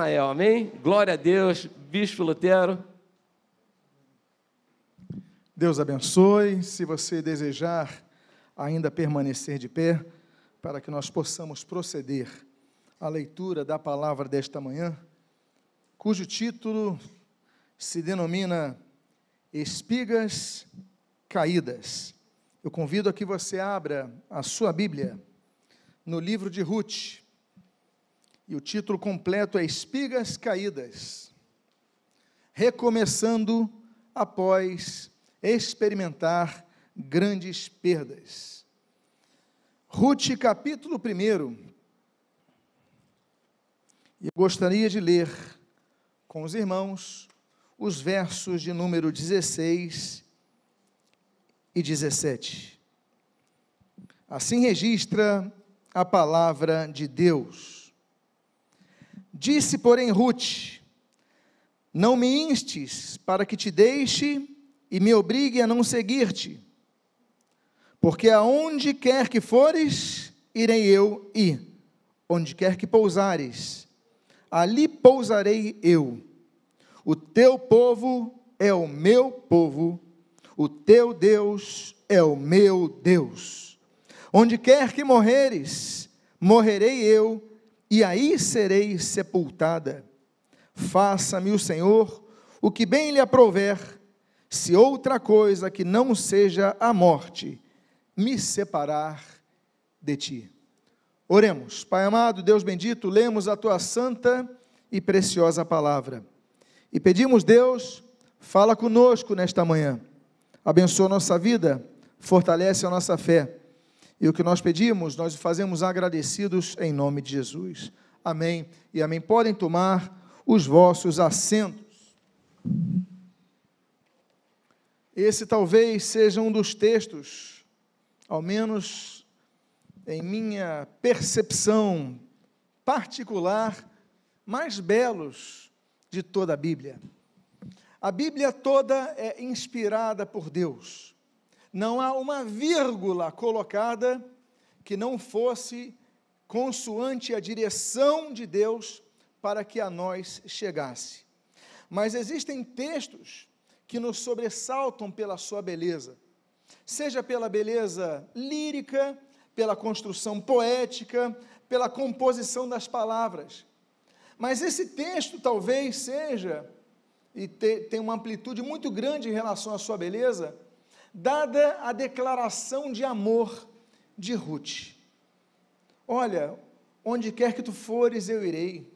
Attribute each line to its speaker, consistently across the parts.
Speaker 1: Natanael, amém? Glória a Deus, Bispo Lutero.
Speaker 2: Deus abençoe. Se você desejar ainda permanecer de pé, para que nós possamos proceder à leitura da palavra desta manhã, cujo título se denomina Espigas Caídas. Eu convido a que você abra a sua Bíblia no livro de Ruth. E o título completo é Espigas Caídas. Recomeçando após experimentar grandes perdas. Ruth, capítulo 1. Eu gostaria de ler com os irmãos os versos de número 16 e 17. Assim registra a palavra de Deus. Disse, porém, Ruth: Não me instes para que te deixe e me obrigue a não seguir-te, porque aonde quer que fores, irei eu, e onde quer que pousares, ali pousarei eu. O teu povo é o meu povo o teu Deus é o meu Deus. Onde quer que morreres, morrerei eu, e aí serei sepultada. Faça-me o Senhor o que bem lhe aprouver, se outra coisa que não seja a morte me separar de ti. Oremos, Pai amado, Deus bendito, lemos a tua santa e preciosa palavra. E pedimos, Deus, fala conosco nesta manhã abençoa a nossa vida, fortalece a nossa fé. E o que nós pedimos, nós fazemos agradecidos em nome de Jesus. Amém e amém. Podem tomar os vossos assentos. Esse talvez seja um dos textos, ao menos em minha percepção particular, mais belos de toda a Bíblia. A Bíblia toda é inspirada por Deus. Não há uma vírgula colocada que não fosse consoante a direção de Deus para que a nós chegasse. Mas existem textos que nos sobressaltam pela sua beleza, seja pela beleza lírica, pela construção poética, pela composição das palavras. Mas esse texto talvez seja e te, tem uma amplitude muito grande em relação à sua beleza, dada a declaração de amor de Ruth. Olha, onde quer que tu fores, eu irei.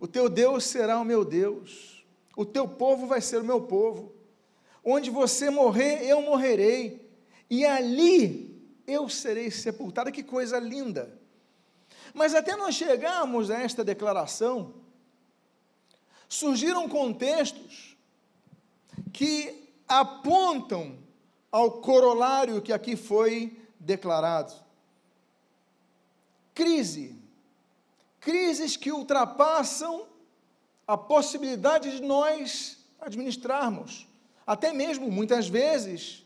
Speaker 2: O teu Deus será o meu Deus. O teu povo vai ser o meu povo. Onde você morrer, eu morrerei. E ali eu serei sepultada. Que coisa linda. Mas até nós chegarmos a esta declaração, surgiram contextos que apontam ao corolário que aqui foi declarado. Crise. Crises que ultrapassam a possibilidade de nós administrarmos, até mesmo muitas vezes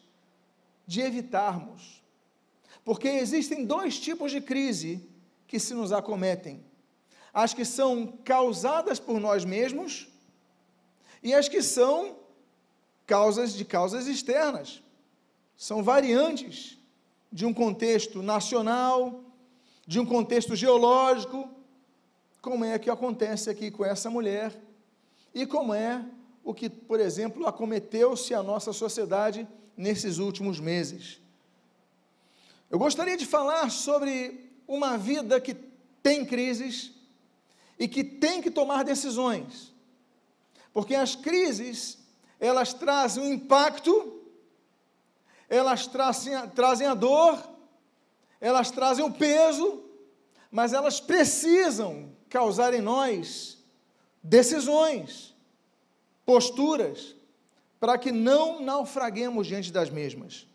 Speaker 2: de evitarmos. Porque existem dois tipos de crise que se nos acometem as que são causadas por nós mesmos e as que são causas de causas externas. São variantes de um contexto nacional, de um contexto geológico, como é que acontece aqui com essa mulher e como é o que, por exemplo, acometeu-se a nossa sociedade nesses últimos meses. Eu gostaria de falar sobre uma vida que tem crises, e que tem que tomar decisões. Porque as crises, elas trazem um impacto, elas trazem, trazem a dor, elas trazem o peso, mas elas precisam causar em nós decisões, posturas, para que não naufraguemos diante das mesmas.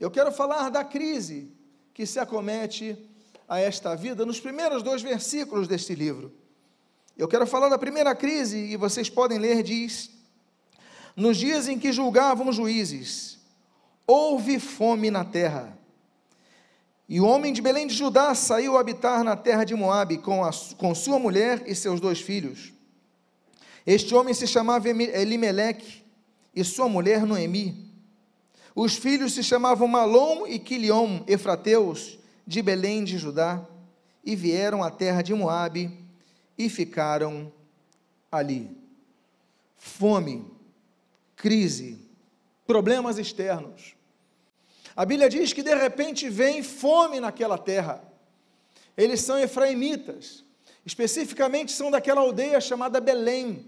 Speaker 2: Eu quero falar da crise que se acomete a esta vida nos primeiros dois versículos deste livro. Eu quero falar da primeira crise, e vocês podem ler, diz: Nos dias em que julgavam juízes, houve fome na terra. E o homem de Belém de Judá saiu a habitar na terra de Moabe com, a, com sua mulher e seus dois filhos. Este homem se chamava Elimeleque e sua mulher Noemi. Os filhos se chamavam Malom e Quiliom, efrateus, de Belém de Judá, e vieram à terra de Moabe e ficaram ali. Fome, crise, problemas externos. A Bíblia diz que de repente vem fome naquela terra. Eles são efraimitas, especificamente são daquela aldeia chamada Belém.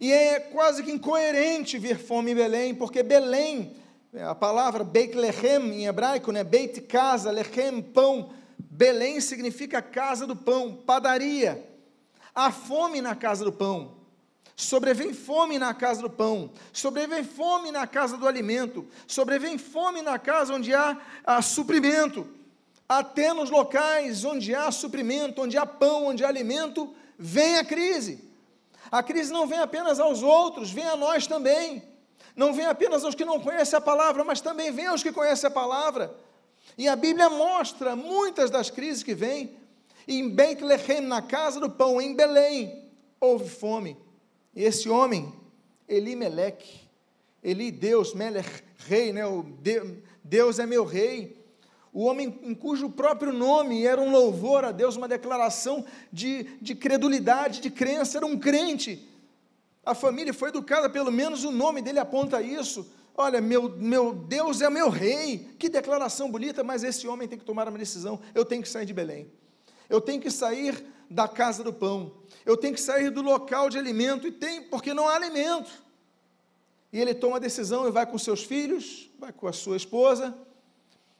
Speaker 2: E é quase que incoerente ver fome em Belém, porque Belém, a palavra Beit Lechem em hebraico, né? Beit casa, Lechem pão. Belém significa casa do pão, padaria. Há fome na casa do pão. Sobrevém fome na casa do pão, sobrevém fome na casa do alimento, sobrevém fome na casa onde há, suprimento. Até nos locais onde há suprimento, onde há pão, onde há alimento, vem a crise. A crise não vem apenas aos outros, vem a nós também. Não vem apenas aos que não conhecem a palavra, mas também vem aos que conhecem a palavra. E a Bíblia mostra muitas das crises que vêm. Em Bethlehem, na casa do pão, em Belém, houve fome. E esse homem, Elimeleque, Eli, Deus, Melech, rei, né? O Deus é meu rei. O homem em cujo próprio nome era um louvor a Deus, uma declaração de, de credulidade, de crença, era um crente. A família foi educada, pelo menos o nome dele aponta isso. Olha, meu, meu Deus é meu rei. Que declaração bonita, mas esse homem tem que tomar uma decisão. Eu tenho que sair de Belém. Eu tenho que sair da casa do pão eu tenho que sair do local de alimento, e tem, porque não há alimento. E ele toma a decisão e vai com seus filhos, vai com a sua esposa,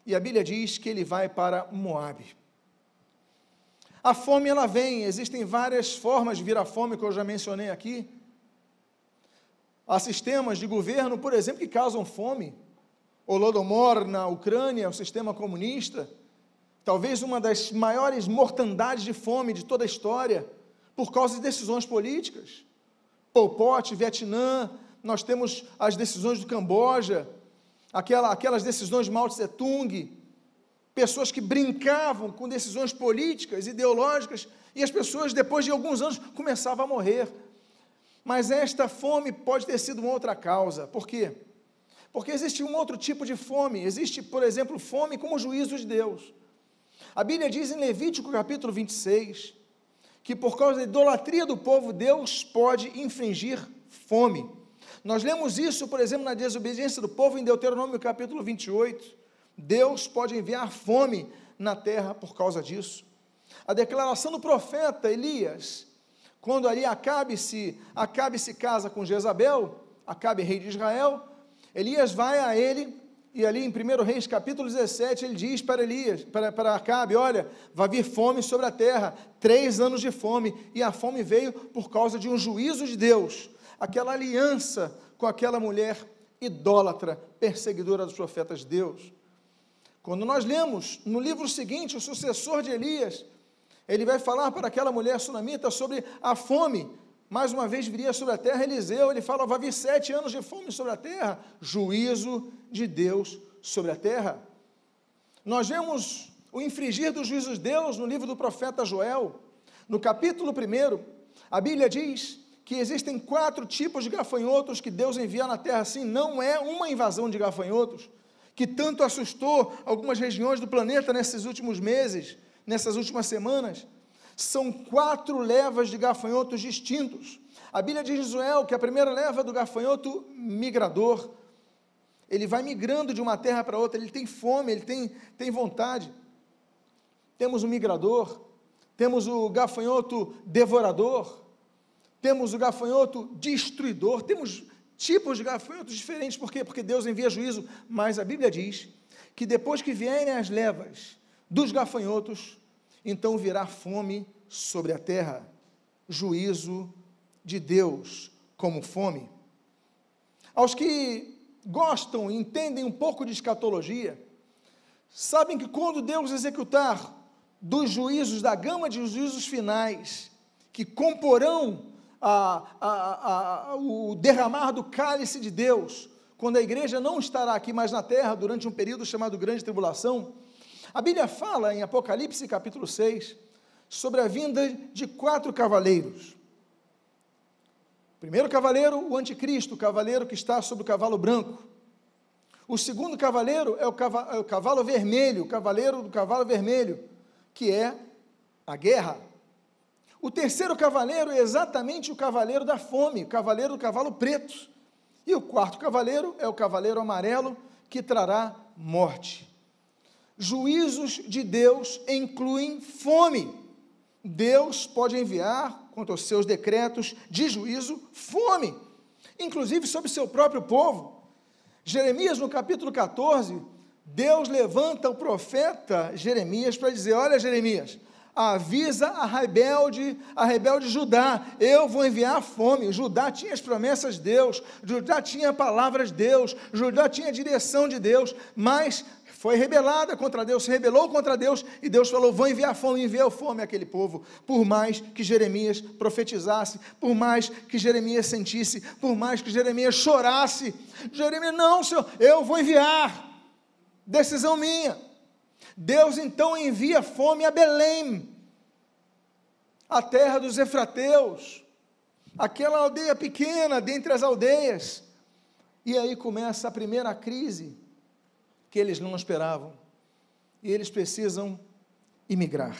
Speaker 2: e a Bíblia diz que ele vai para Moabe. A fome ela vem, existem várias formas de vir a fome que eu já mencionei aqui. Há sistemas de governo, por exemplo, que causam fome. Holodomor na Ucrânia, o sistema comunista, talvez uma das maiores mortandades de fome de toda a história por causa de decisões políticas. Pol Pot, Vietnã, nós temos as decisões do Camboja, aquela, aquelas decisões de Mao Tse Tung, pessoas que brincavam com decisões políticas, ideológicas, e as pessoas, depois de alguns anos, começavam a morrer. Mas esta fome pode ter sido uma outra causa. Por quê? Porque existe um outro tipo de fome. Existe, por exemplo, fome como juízo de Deus. A Bíblia diz em Levítico capítulo 26 que por causa da idolatria do povo, Deus pode infringir fome. Nós lemos isso, por exemplo, na desobediência do povo em Deuteronômio capítulo 28. Deus pode enviar fome na terra por causa disso. A declaração do profeta Elias, quando ali Acabe se, Acabe se casa com Jezabel, Acabe rei de Israel, Elias vai a ele e ali em 1 Reis capítulo 17, ele diz para Elias, para, para Acabe: Olha, vai vir fome sobre a terra, três anos de fome, e a fome veio por causa de um juízo de Deus, aquela aliança com aquela mulher idólatra, perseguidora dos profetas de Deus. Quando nós lemos no livro seguinte, o sucessor de Elias, ele vai falar para aquela mulher sunamita sobre a fome mais uma vez viria sobre a terra Eliseu, ele fala: vai vir sete anos de fome sobre a terra, juízo de Deus sobre a terra. Nós vemos o infringir dos juízos de Deus no livro do profeta Joel. No capítulo 1, a Bíblia diz que existem quatro tipos de gafanhotos que Deus envia na terra, assim, não é uma invasão de gafanhotos, que tanto assustou algumas regiões do planeta nesses últimos meses, nessas últimas semanas são quatro levas de gafanhotos distintos. A Bíblia diz em Joel que a primeira leva é do gafanhoto migrador. Ele vai migrando de uma terra para outra, ele tem fome, ele tem, tem vontade. Temos o migrador, temos o gafanhoto devorador, temos o gafanhoto destruidor, temos tipos de gafanhotos diferentes, por quê? Porque Deus envia juízo, mas a Bíblia diz que depois que vierem as levas dos gafanhotos, então virá fome sobre a terra, juízo de Deus como fome. Aos que gostam e entendem um pouco de escatologia, sabem que quando Deus executar dos juízos, da gama de juízos finais, que comporão a, a, a, o derramar do cálice de Deus, quando a igreja não estará aqui mais na terra durante um período chamado Grande Tribulação, A Bíblia fala em Apocalipse capítulo 6 sobre a vinda de quatro cavaleiros. O primeiro cavaleiro, o anticristo, o cavaleiro que está sobre o cavalo branco. O segundo cavaleiro é o cavalo, é o cavalo vermelho, o cavaleiro do cavalo vermelho, que é a guerra. O terceiro cavaleiro é exatamente o cavaleiro da fome, o cavaleiro do cavalo preto. E o quarto cavaleiro é o cavaleiro amarelo, que trará morte. Juízos de Deus incluem fome. Deus pode enviar, quanto aos seus decretos de juízo, fome, inclusive sobre seu próprio povo. Jeremias, no capítulo 14, Deus levanta o profeta Jeremias para dizer: Olha, Jeremias, avisa a rebelde, a rebelde Judá, eu vou enviar fome. Judá tinha as promessas de Deus, Judá tinha palavras de Deus, Judá tinha a direção de Deus, mas foi rebelada contra Deus, se rebelou contra Deus, e Deus falou: vou enviar fome, enviou fome àquele povo, por mais que Jeremias profetizasse, por mais que Jeremias sentisse, por mais que Jeremias chorasse. Jeremias, não, Senhor, eu vou enviar, decisão minha. Deus então envia fome a Belém, a terra dos Efrateus, aquela aldeia pequena dentre as aldeias. E aí começa a primeira crise que eles não esperavam. E eles precisam imigrar.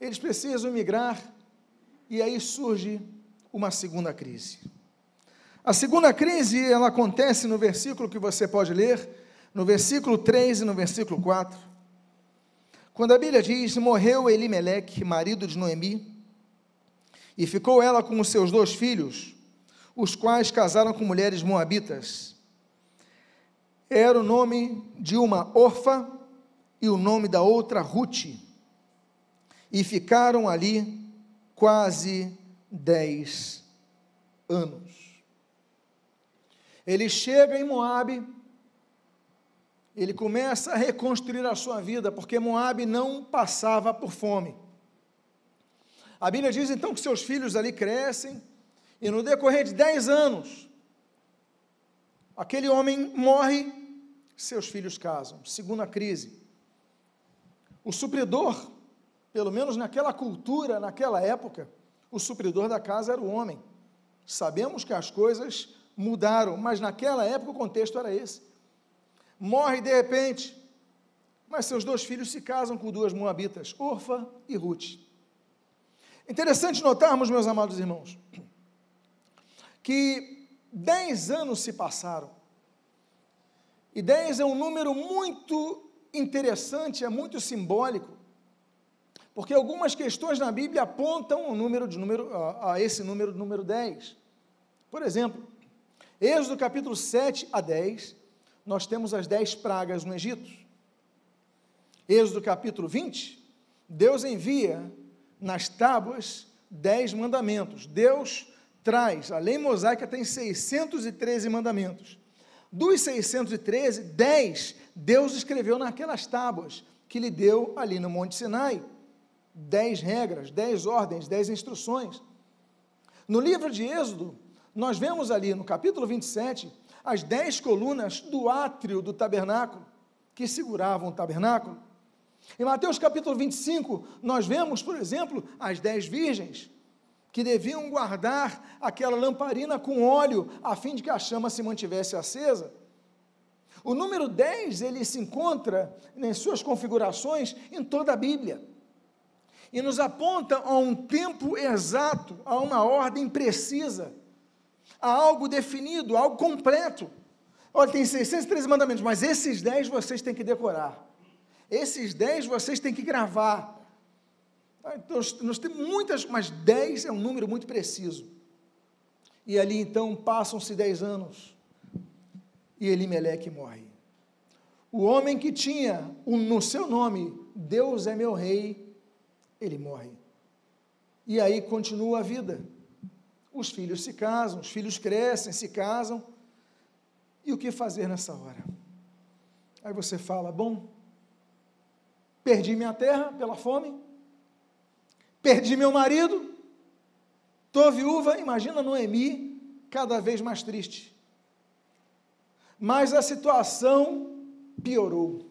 Speaker 2: Eles precisam imigrar e aí surge uma segunda crise. A segunda crise, ela acontece no versículo que você pode ler, no versículo 3 e no versículo 4, quando a Bíblia diz: Morreu Elimeleque, marido de Noemi, e ficou ela com os seus dois filhos, os quais casaram com mulheres moabitas. Era o nome de uma Orfa e o nome da outra Ruth. E ficaram ali quase dez anos. Ele chega em Moabe, ele começa a reconstruir a sua vida, porque Moabe não passava por fome. A Bíblia diz então que seus filhos ali crescem, e no decorrer de dez anos, aquele homem morre, seus filhos casam. Segunda crise. O supridor, pelo menos naquela cultura, naquela época, o supridor da casa era o homem. Sabemos que as coisas mudaram, mas naquela época o contexto era esse morre de repente, mas seus dois filhos se casam com duas moabitas, Orfa e Ruth. Interessante notarmos, meus amados irmãos, que dez anos se passaram, e dez é um número muito interessante, é muito simbólico, porque algumas questões na Bíblia apontam o número de número, a, a esse número número 10. Por exemplo, Êxodo capítulo 7 a 10, nós temos as dez pragas no Egito. Êxodo capítulo 20, Deus envia nas tábuas dez mandamentos. Deus traz, a lei mosaica tem 613 mandamentos. Dos 613, 10 Deus escreveu naquelas tábuas que lhe deu ali no Monte Sinai. Dez regras, dez ordens, dez instruções. No livro de Êxodo, nós vemos ali no capítulo 27 as dez colunas do átrio do tabernáculo, que seguravam o tabernáculo. Em Mateus capítulo 25, nós vemos, por exemplo, as dez virgens, que deviam guardar aquela lamparina com óleo, a fim de que a chama se mantivesse acesa. O número 10, ele se encontra em suas configurações em toda a Bíblia. E nos aponta a um tempo exato, a uma ordem precisa a algo definido, algo completo. Olha, tem 613 mandamentos, mas esses 10 vocês têm que decorar. Esses 10 vocês têm que gravar. Ah, então, nós temos muitas, mas 10 é um número muito preciso. E ali então passam-se 10 anos e Elimeleque morre. O homem que tinha no seu nome, Deus é meu rei, ele morre. E aí continua a vida os filhos se casam, os filhos crescem, se casam. E o que fazer nessa hora? Aí você fala: bom, perdi minha terra pela fome, perdi meu marido, estou viúva. Imagina Noemi cada vez mais triste. Mas a situação piorou.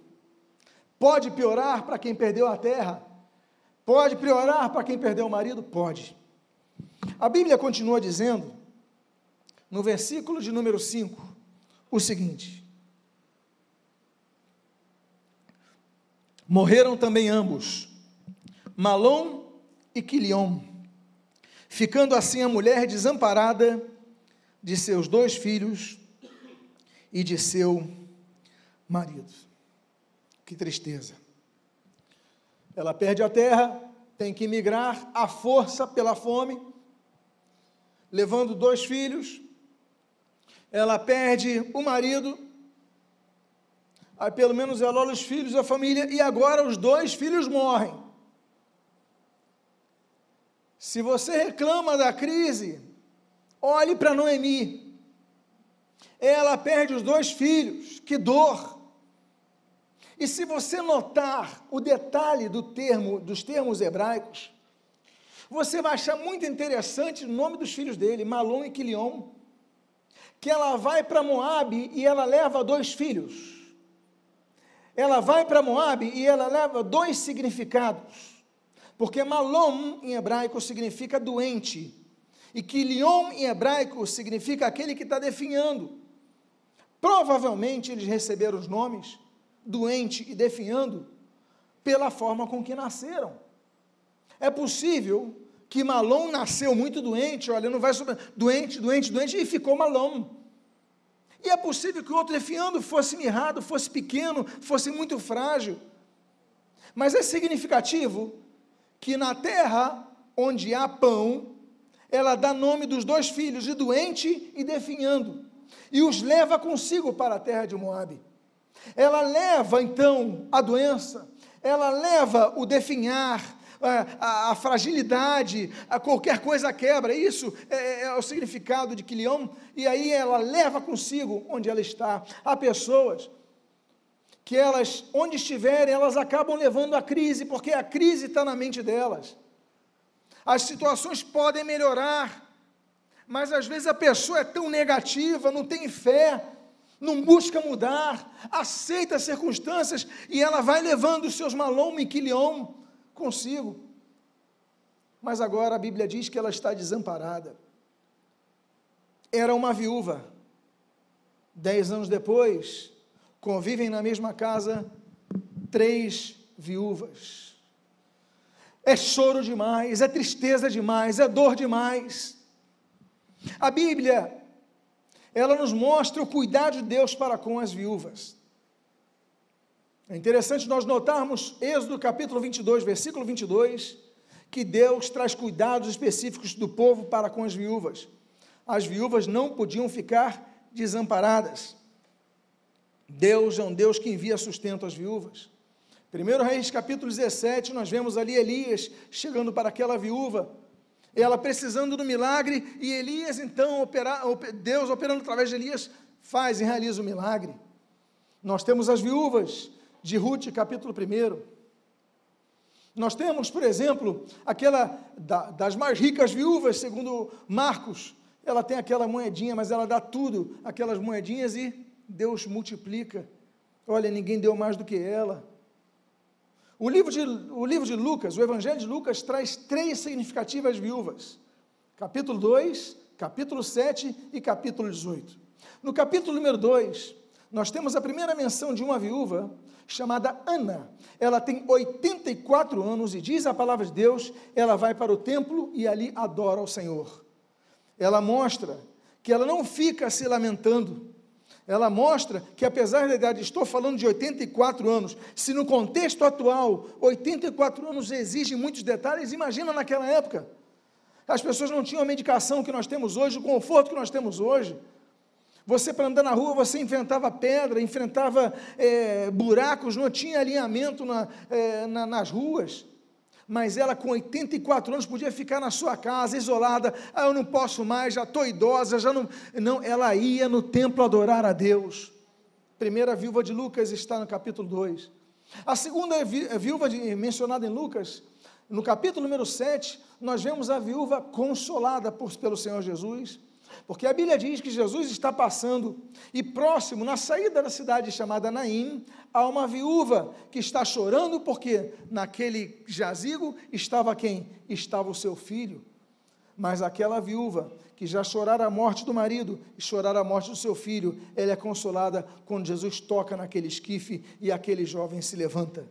Speaker 2: Pode piorar para quem perdeu a terra? Pode piorar para quem perdeu o marido? Pode. A Bíblia continua dizendo, no versículo de número 5, o seguinte: Morreram também ambos, Malom e Quilion, ficando assim a mulher desamparada de seus dois filhos e de seu marido. Que tristeza. Ela perde a terra, tem que migrar à força pela fome, levando dois filhos. Ela perde o marido, aí pelo menos ela olha os filhos, a família, e agora os dois filhos morrem. Se você reclama da crise, olhe para Noemi. Ela perde os dois filhos, que dor. E se você notar o detalhe do termo, dos termos hebraicos, você vai achar muito interessante o nome dos filhos dele, Malom e Quilion, que ela vai para Moabe e ela leva dois filhos. Ela vai para Moabe e ela leva dois significados. Porque Malom em hebraico significa doente, e Quilion em hebraico significa aquele que está definhando. Provavelmente eles receberam os nomes doente e definhando pela forma com que nasceram. É possível que Malom nasceu muito doente, olha, não vai sobre doente, doente, doente e ficou Malom. E é possível que o outro definhando fosse mirrado, fosse pequeno, fosse muito frágil. Mas é significativo que na terra onde há pão, ela dá nome dos dois filhos, de doente e definhando, e os leva consigo para a terra de Moabe. Ela leva então a doença, ela leva o definhar, a, a, a fragilidade, a qualquer coisa quebra. Isso é, é, o significado de Quilion, e aí ela leva consigo onde ela está. Há pessoas que elas, onde estiverem, elas acabam levando a crise, porque a crise está na mente delas. As situações podem melhorar, mas às vezes a pessoa é tão negativa, não tem fé, não busca mudar, aceita as circunstâncias e ela vai levando os seus malom e quilion consigo. Mas agora a Bíblia diz que ela está desamparada. Era uma viúva. Dez anos depois, convivem na mesma casa três viúvas. É choro demais, é tristeza demais, é dor demais. A Bíblia ela nos mostra o cuidado de Deus para com as viúvas. É interessante nós notarmos, Êxodo capítulo 22, versículo 22, que Deus traz cuidados específicos do povo para com as viúvas. As viúvas não podiam ficar desamparadas. Deus é um Deus que envia sustento às viúvas. 1 Reis capítulo 17, nós vemos ali Elias chegando para aquela viúva ela precisando do milagre, e Elias, então, Deus operando através de Elias, faz e realiza o milagre. Nós temos as viúvas de Ruth, capítulo 1. Nós temos, por exemplo, aquela da, das mais ricas viúvas, segundo Marcos, ela tem aquela moedinha, mas ela dá tudo, aquelas moedinhas, e Deus multiplica. Olha, ninguém deu mais do que ela. O livro, de, o livro de Lucas, o Evangelho de Lucas, traz três significativas viúvas: capítulo 2, capítulo 7 e capítulo 18. No capítulo número 2, nós temos a primeira menção de uma viúva chamada Ana. Ela tem 84 anos e diz a palavra de Deus, ela vai para o templo e ali adora ao Senhor. Ela mostra que ela não fica se lamentando, ela mostra que, apesar da idade, estou falando de 84 anos, se no contexto atual, 84 anos exigem muitos detalhes, imagina naquela época. As pessoas não tinham a medicação que nós temos hoje, o conforto que nós temos hoje. Você, para andar na rua, você enfrentava pedra, enfrentava é, buracos, não tinha alinhamento na, é, na, nas ruas mas ela com 84 anos podia ficar na sua casa, isolada, ah, eu não posso mais, já estou idosa, já não. Não, ela ia no templo adorar a Deus. Primeira viúva de Lucas está no capítulo 2. A segunda viúva de, mencionada em Lucas, no capítulo número 7, nós vemos a viúva consolada por, pelo Senhor Jesus. Porque a Bíblia diz que Jesus está passando e próximo, na saída da cidade chamada Naim, há uma viúva que está chorando porque naquele jazigo estava quem? Estava o seu filho. Mas aquela viúva que já chorara a morte do marido e chorara a morte do seu filho, ela é consolada quando Jesus toca naquele esquife e aquele jovem se levanta.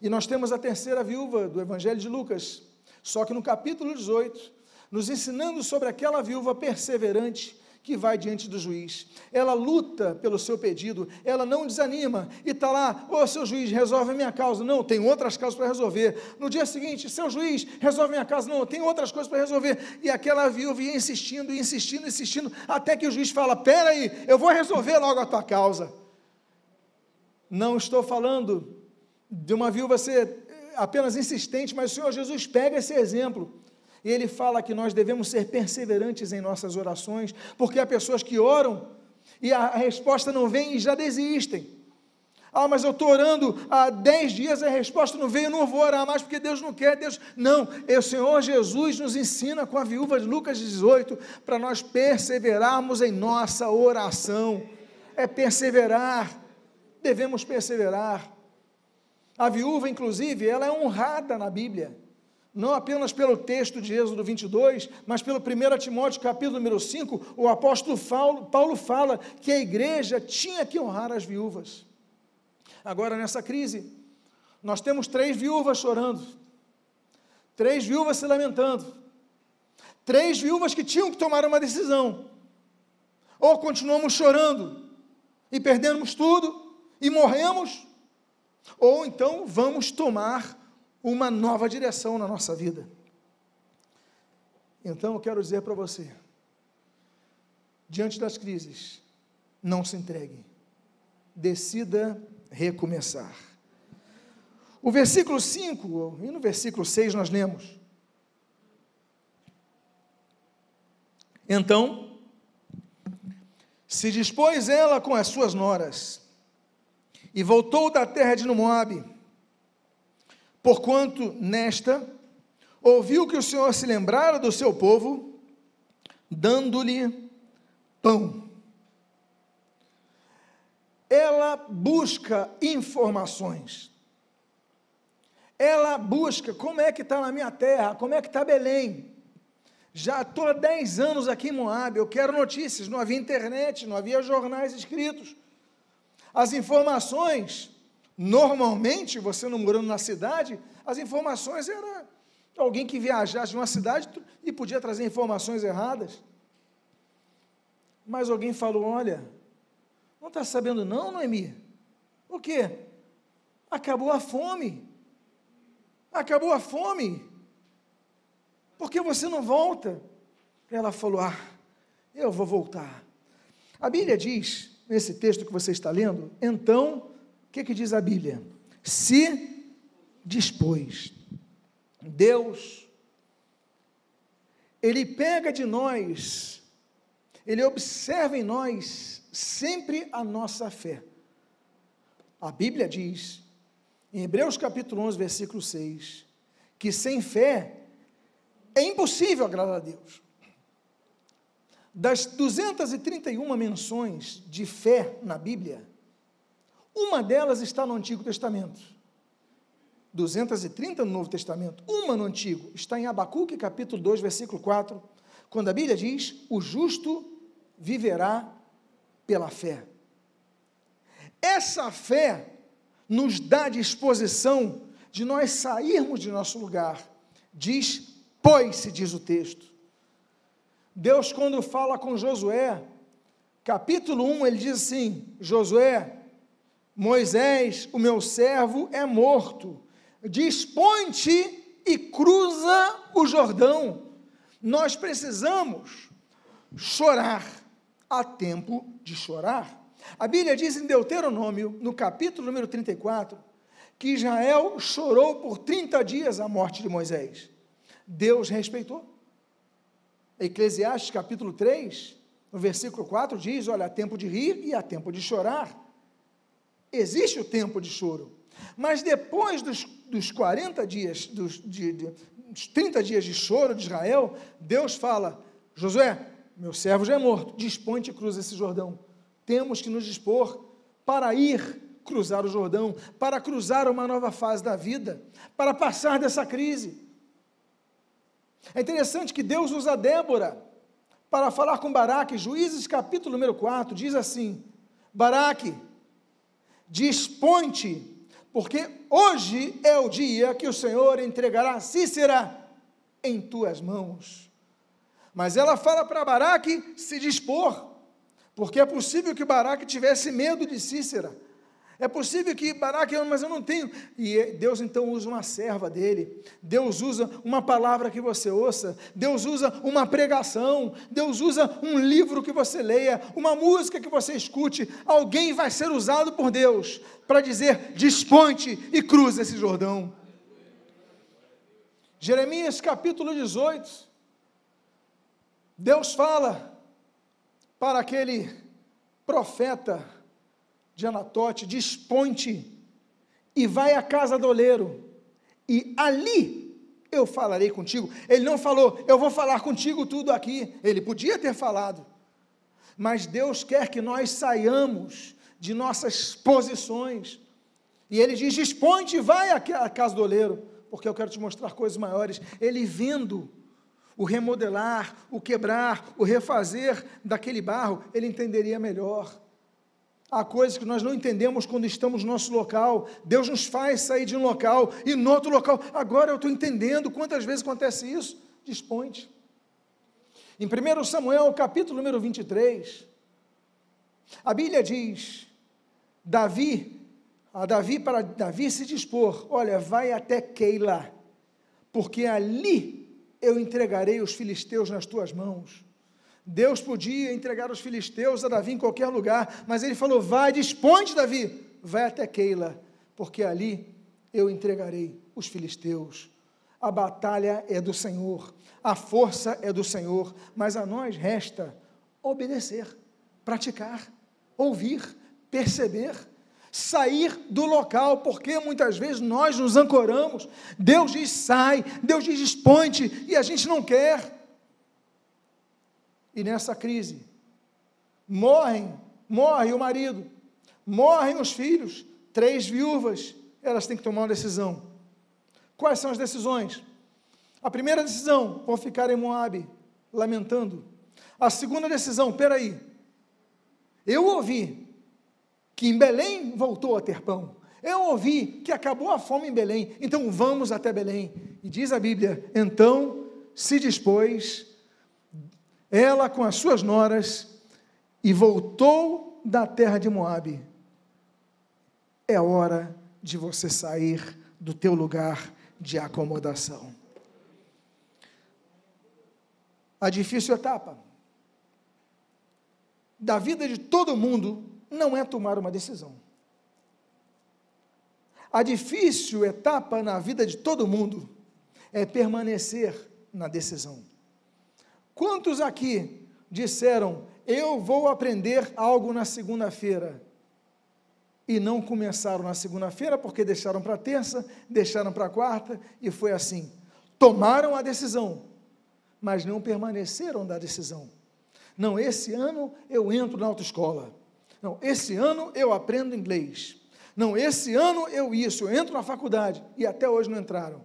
Speaker 2: E nós temos a terceira viúva do Evangelho de Lucas, só que no capítulo 18, nos ensinando sobre aquela viúva perseverante que vai diante do juiz. Ela luta pelo seu pedido, ela não desanima e está lá, ô oh, seu juiz, resolve a minha causa. Não, tem outras causas para resolver. No dia seguinte, seu juiz, resolve minha causa. Não, tem outras coisas para resolver. E aquela viúva ia insistindo, insistindo, insistindo, até que o juiz fala: peraí, eu vou resolver logo a tua causa. Não estou falando de uma viúva ser apenas insistente, mas o Senhor Jesus pega esse exemplo e ele fala que nós devemos ser perseverantes em nossas orações, porque há pessoas que oram e a, resposta não vem e já desistem. Ah, mas eu estou orando há dez dias, a resposta não veio, eu não vou orar mais porque Deus não quer, Deus. Não, o Senhor Jesus nos ensina com a viúva de Lucas 18 para nós perseverarmos em nossa oração. É perseverar, devemos perseverar. A viúva, inclusive, ela é honrada na Bíblia não apenas pelo texto de Êxodo 22, mas pelo 1 Timóteo capítulo número 5, o apóstolo Paulo, fala que a igreja tinha que honrar as viúvas. Agora, nessa crise, nós temos três viúvas chorando, três viúvas se lamentando, três viúvas que tinham que tomar uma decisão. Ou continuamos chorando e perdemos tudo e morremos, ou então vamos tomar uma nova direção na nossa vida. Então eu quero dizer para você, diante das crises, não se entregue, decida recomeçar. O versículo 5 e no versículo 6 nós lemos: Então, se dispôs ela com as suas noras, e voltou da terra de Moabe, porquanto nesta ouviu que o Senhor se lembrara do seu povo, dando-lhe pão. Ela busca informações. Ela busca como é que está na minha terra, como é que está Belém. Já estou há 10 anos aqui em Moab, eu quero notícias. Não havia internet, não havia jornais escritos. As informações Normalmente, você não morando na cidade, as informações eram alguém que viajasse de uma cidade e podia trazer informações erradas. Mas alguém falou: Olha, não está sabendo, não, Noemi? O quê? Acabou a fome. Acabou a fome. Por que você não volta? Ela falou: Ah, eu vou voltar. A Bíblia diz, nesse texto que você está lendo, então o que, que diz a Bíblia? Se dispôs. Deus, Ele pega de nós, Ele observa em nós sempre a nossa fé. A Bíblia diz, em Hebreus capítulo 11, versículo 6, que sem fé é impossível agradar a Deus. Das 231 menções de fé na Bíblia, uma delas está no Antigo Testamento. 230 no Novo Testamento. Uma no Antigo. Está em Abacuque, capítulo 2, versículo 4, quando a Bíblia diz: O justo viverá pela fé. Essa fé nos dá disposição de nós sairmos de nosso lugar. Diz, pois, se diz o texto. Deus, quando fala com Josué, capítulo 1, ele diz assim: Josué, Moisés, o meu servo, é morto. Dispõe-te e cruza o Jordão. Nós precisamos chorar. Há tempo de chorar. A Bíblia diz em Deuteronômio, no capítulo número 34, que Israel chorou por 30 dias a morte de Moisés. Deus respeitou. Eclesiastes capítulo 3, no versículo 4 diz: Olha, há tempo de rir e há tempo de chorar. Existe o tempo de choro. Mas depois dos, dos 40 dias, dos, de, de, dos 30 dias de choro de Israel, Deus fala: Josué, meu servo já é morto, dispõe-te e cruza esse Jordão. Temos que nos dispor para ir cruzar o Jordão, para cruzar uma nova fase da vida, para passar dessa crise. É interessante que Deus usa Débora para falar com Baraque, Juízes capítulo número 4, diz assim: Baraque, dispõe-te, porque hoje é o dia que o Senhor entregará Cícera em tuas mãos. Mas ela fala para Baraque se dispor, porque é possível que Baraque tivesse medo de Cícera. É possível que Baraque, mas eu não tenho. E Deus então usa uma serva dele. Deus usa uma palavra que você ouça. Deus usa uma pregação. Deus usa um livro que você leia. Uma música que você escute. Alguém vai ser usado por Deus para dizer: desponte e cruza esse Jordão. Jeremias capítulo 18. Deus fala para aquele profeta de Anatote, desponte e vai à casa do oleiro, e ali eu falarei contigo. Ele não falou, eu vou falar contigo tudo aqui. Ele podia ter falado, mas Deus quer que nós saiamos de nossas posições. E ele diz: desponte e vai à casa do oleiro, porque eu quero te mostrar coisas maiores. Ele vendo o remodelar, o quebrar, o refazer daquele barro, ele entenderia melhor. Há coisas que nós não entendemos quando estamos no nosso local. Deus nos faz sair de um local e no outro local. Agora eu estou entendendo quantas vezes acontece isso. Dispõe-te. Em 1 Samuel, capítulo número 23, a Bíblia diz: Davi, a Davi para Davi se dispor, olha, vai até Keila, porque ali eu entregarei os filisteus nas tuas mãos. Deus podia entregar os filisteus a Davi em qualquer lugar, mas ele falou: vai, dispõe Davi, vai até Keila, porque ali eu entregarei os filisteus. A batalha é do Senhor, a força é do Senhor, mas a nós resta obedecer, praticar, ouvir, perceber, sair do local, porque muitas vezes nós nos ancoramos. Deus diz sai, Deus diz dispõe e a gente não quer. E nessa crise, morrem, morre o marido, morrem os filhos, três viúvas, elas têm que tomar uma decisão. Quais são as decisões? A primeira decisão, vão ficar em Moabe, lamentando. A segunda decisão, peraí, eu ouvi que em Belém voltou a ter pão. Eu ouvi que acabou a fome em Belém, então vamos até Belém. E diz a Bíblia: então se dispôs ela com as suas noras, e voltou da terra de Moabe. É hora de você sair do teu lugar de acomodação. A difícil etapa da vida de todo mundo não é tomar uma decisão. A difícil etapa na vida de todo mundo é permanecer na decisão. Quantos aqui disseram, eu vou aprender algo na segunda-feira? E não começaram na segunda-feira porque deixaram para terça, deixaram para quarta e foi assim. Tomaram a decisão, mas não permaneceram da decisão. Não, esse ano eu entro na autoescola. Não, esse ano eu aprendo inglês. Não, esse ano eu isso, eu entro na faculdade. E até hoje não entraram.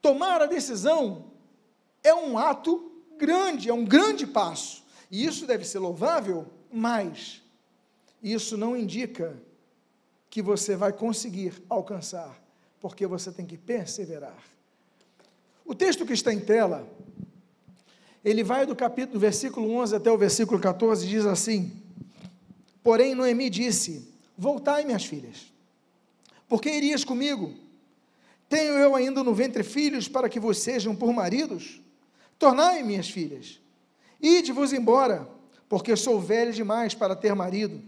Speaker 2: Tomar a decisão é um ato grande, é um grande passo. E isso deve ser louvável, mas isso não indica que você vai conseguir alcançar, porque você tem que perseverar. O texto que está em tela, ele vai do capítulo, do versículo 11 até o versículo 14, diz assim: Porém, Noemi disse: Voltai, minhas filhas, porque irias comigo? Tenho eu ainda no ventre filhos para que vos sejam por maridos? Tornai, minhas filhas, ide-vos embora, porque sou velha demais para ter marido.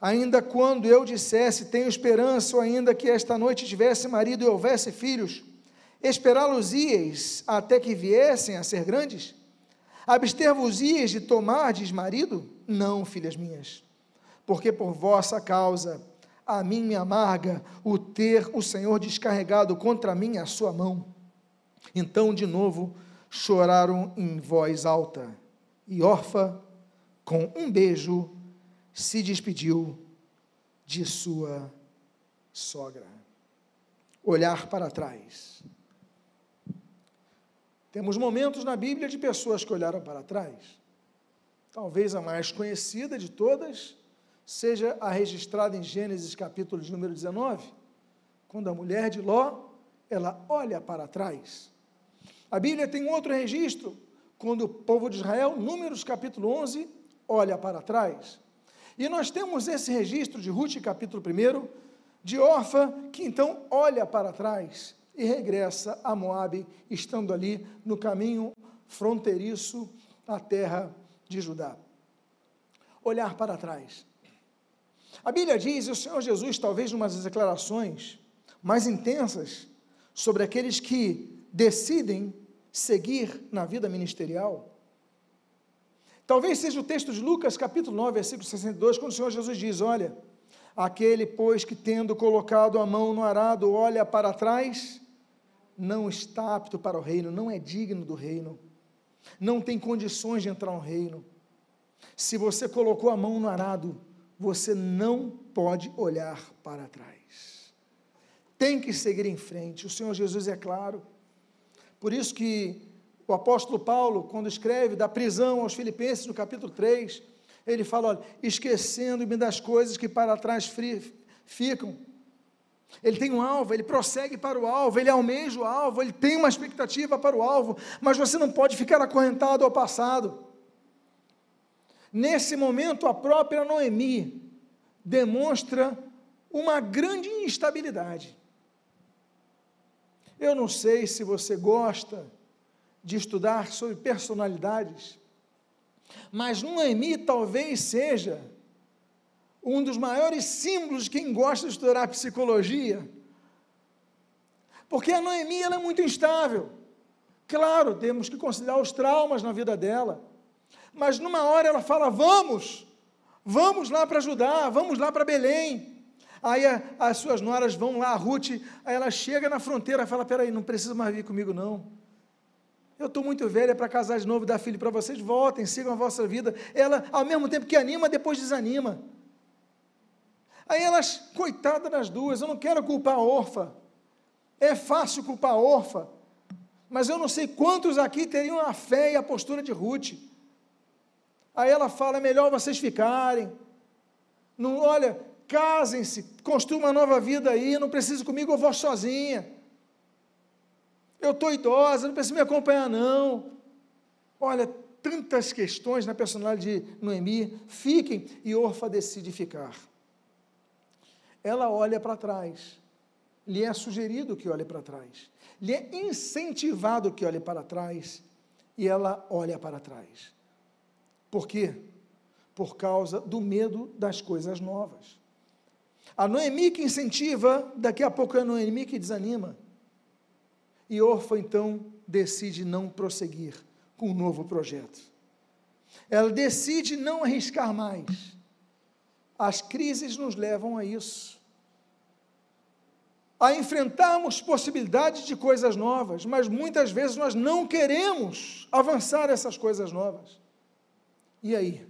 Speaker 2: Ainda quando eu dissesse, tenho esperança, ou ainda que esta noite tivesse marido e houvesse filhos, esperá-los-ieis até que viessem a ser grandes? Abster-vos-ieis de tomardes marido? Não, filhas minhas, porque por vossa causa a mim me amarga o ter o Senhor descarregado contra mim a sua mão. Então, de novo, choraram em voz alta. E Orfa, com um beijo, se despediu de sua sogra. Olhar para trás. Temos momentos na Bíblia de pessoas que olharam para trás. Talvez a mais conhecida de todas seja a registrada em Gênesis capítulo número 19, quando a mulher de Ló, ela olha para trás. A Bíblia tem outro registro, quando o povo de Israel, Números capítulo 11, olha para trás. E nós temos esse registro de Ruth, capítulo 1, de Orfa, que então olha para trás e regressa a Moabe, estando ali no caminho fronteiriço à terra de Judá. Olhar para trás. A Bíblia diz, e o Senhor Jesus, talvez numa das declarações mais intensas, sobre aqueles que decidem seguir na vida ministerial, Talvez seja o texto de Lucas, capítulo 9, versículo 62, quando o Senhor Jesus diz: Olha, aquele, pois, que tendo colocado a mão no arado, olha para trás, não está apto para o reino, não é digno do reino, não tem condições de entrar no reino. Se você colocou a mão no arado, você não pode olhar para trás. Tem que seguir em frente. O Senhor Jesus é claro. Por isso que o apóstolo Paulo, quando escreve da prisão aos Filipenses, no capítulo 3, ele fala: olha, esquecendo-me das coisas que para trás ficam. Ele tem um alvo, ele prossegue para o alvo, ele almeja o alvo, ele tem uma expectativa para o alvo, mas você não pode ficar acorrentado ao passado. Nesse momento, a própria Noemi demonstra uma grande instabilidade. Eu não sei se você gosta de estudar sobre personalidades, mas Noemi talvez seja um dos maiores símbolos de quem gosta de estudar psicologia, porque a Noemi ela é muito instável. Claro, temos que considerar os traumas na vida dela, mas numa hora ela fala: vamos, vamos lá para ajudar, vamos lá para Belém. Aí a, as suas noras vão lá, a Ruth, aí ela chega na fronteira e fala: peraí, não precisa mais vir comigo não. Eu estou muito velha para casar de novo e dar filho para vocês. Voltem, sigam a vossa vida. Ela, ao mesmo tempo que anima, depois desanima. Aí elas, coitada das duas, eu não quero culpar a órfã. É fácil culpar a órfã. Mas eu não sei quantos aqui teriam a fé e a postura de Ruth. Aí ela fala: é melhor vocês ficarem. Não, olha, casem-se, construam uma nova vida aí, não precisa comigo, eu vou sozinha. Eu estou idosa, não precisa me acompanhar, não. Olha, tantas questões na personalidade de Noemi. Fiquem, e Orfa decide ficar. Ela olha para trás. Lhe é sugerido que olhe para trás. Lhe é incentivado que olhe para trás. E ela olha para trás. Por quê? Por causa do medo das coisas novas. A Noemi que incentiva, daqui a pouco é a Noemi que desanima. E Orfa então decide não prosseguir com o um novo projeto. Ela decide não arriscar mais. As crises nos levam a isso. A enfrentarmos possibilidades de coisas novas, mas muitas vezes nós não queremos avançar essas coisas novas. E aí?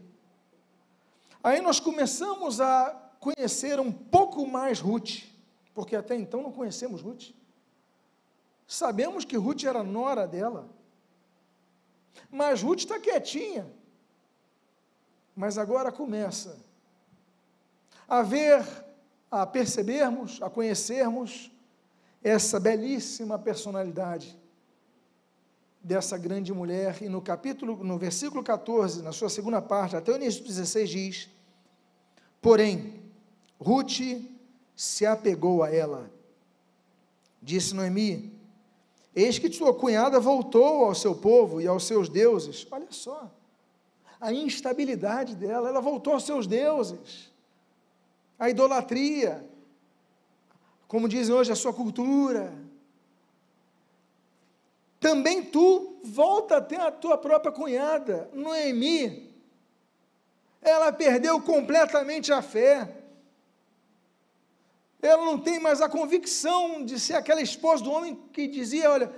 Speaker 2: Aí nós começamos a conhecer um pouco mais Ruth, porque até então não conhecemos Ruth. Sabemos que Ruth era nora dela. Mas Ruth está quietinha. Mas agora começa a ver, a percebermos, a conhecermos essa belíssima personalidade dessa grande mulher. E no capítulo, no versículo 14, na sua segunda parte, até o início do 16, diz: Porém, Ruth se apegou a ela. Disse Noemi: Eis que sua cunhada voltou ao seu povo e aos seus deuses. Olha só, a instabilidade dela, ela voltou aos seus deuses. A idolatria, como dizem hoje, a sua cultura. Também tu volta a ter a tua própria cunhada, Noemi. Ela perdeu completamente a fé ela não tem mais a convicção de ser aquela esposa do homem que dizia: Olha,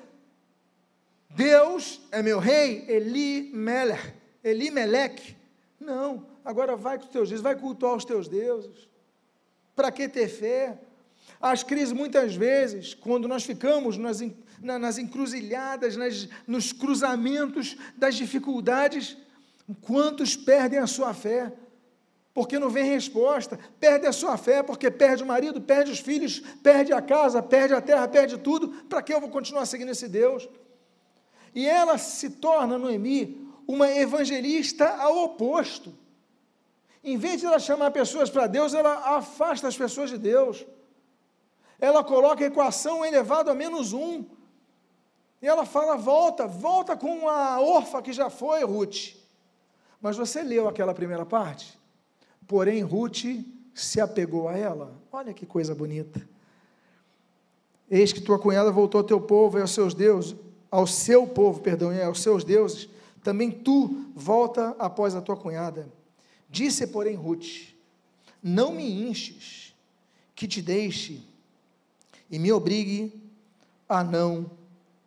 Speaker 2: Deus é meu rei, Eli Meller, Elimeleque. Não, agora vai com os teus deuses, vai cultuar os teus deuses. Para que ter fé? As crises, muitas vezes, quando nós ficamos nas, nas encruzilhadas, nas, nos cruzamentos das dificuldades, quantos perdem a sua fé? Porque não vem resposta, perde a sua fé, porque perde o marido, perde os filhos, perde a casa, perde a terra, perde tudo. Para que eu vou continuar seguindo esse Deus? E ela se torna, Noemi, uma evangelista ao oposto. Em vez de ela chamar pessoas para Deus, ela afasta as pessoas de Deus ela coloca a equação elevado a menos um. E ela fala: volta, volta com a orfa que já foi, Ruth. Mas você leu aquela primeira parte? Porém, Ruth se apegou a ela. Olha que coisa bonita. Eis que tua cunhada voltou ao teu povo e aos seus deuses, ao seu povo, perdão, e aos seus deuses. Também tu volta após a tua cunhada. Disse, porém, Ruth: Não me enches, que te deixe e me obrigue a não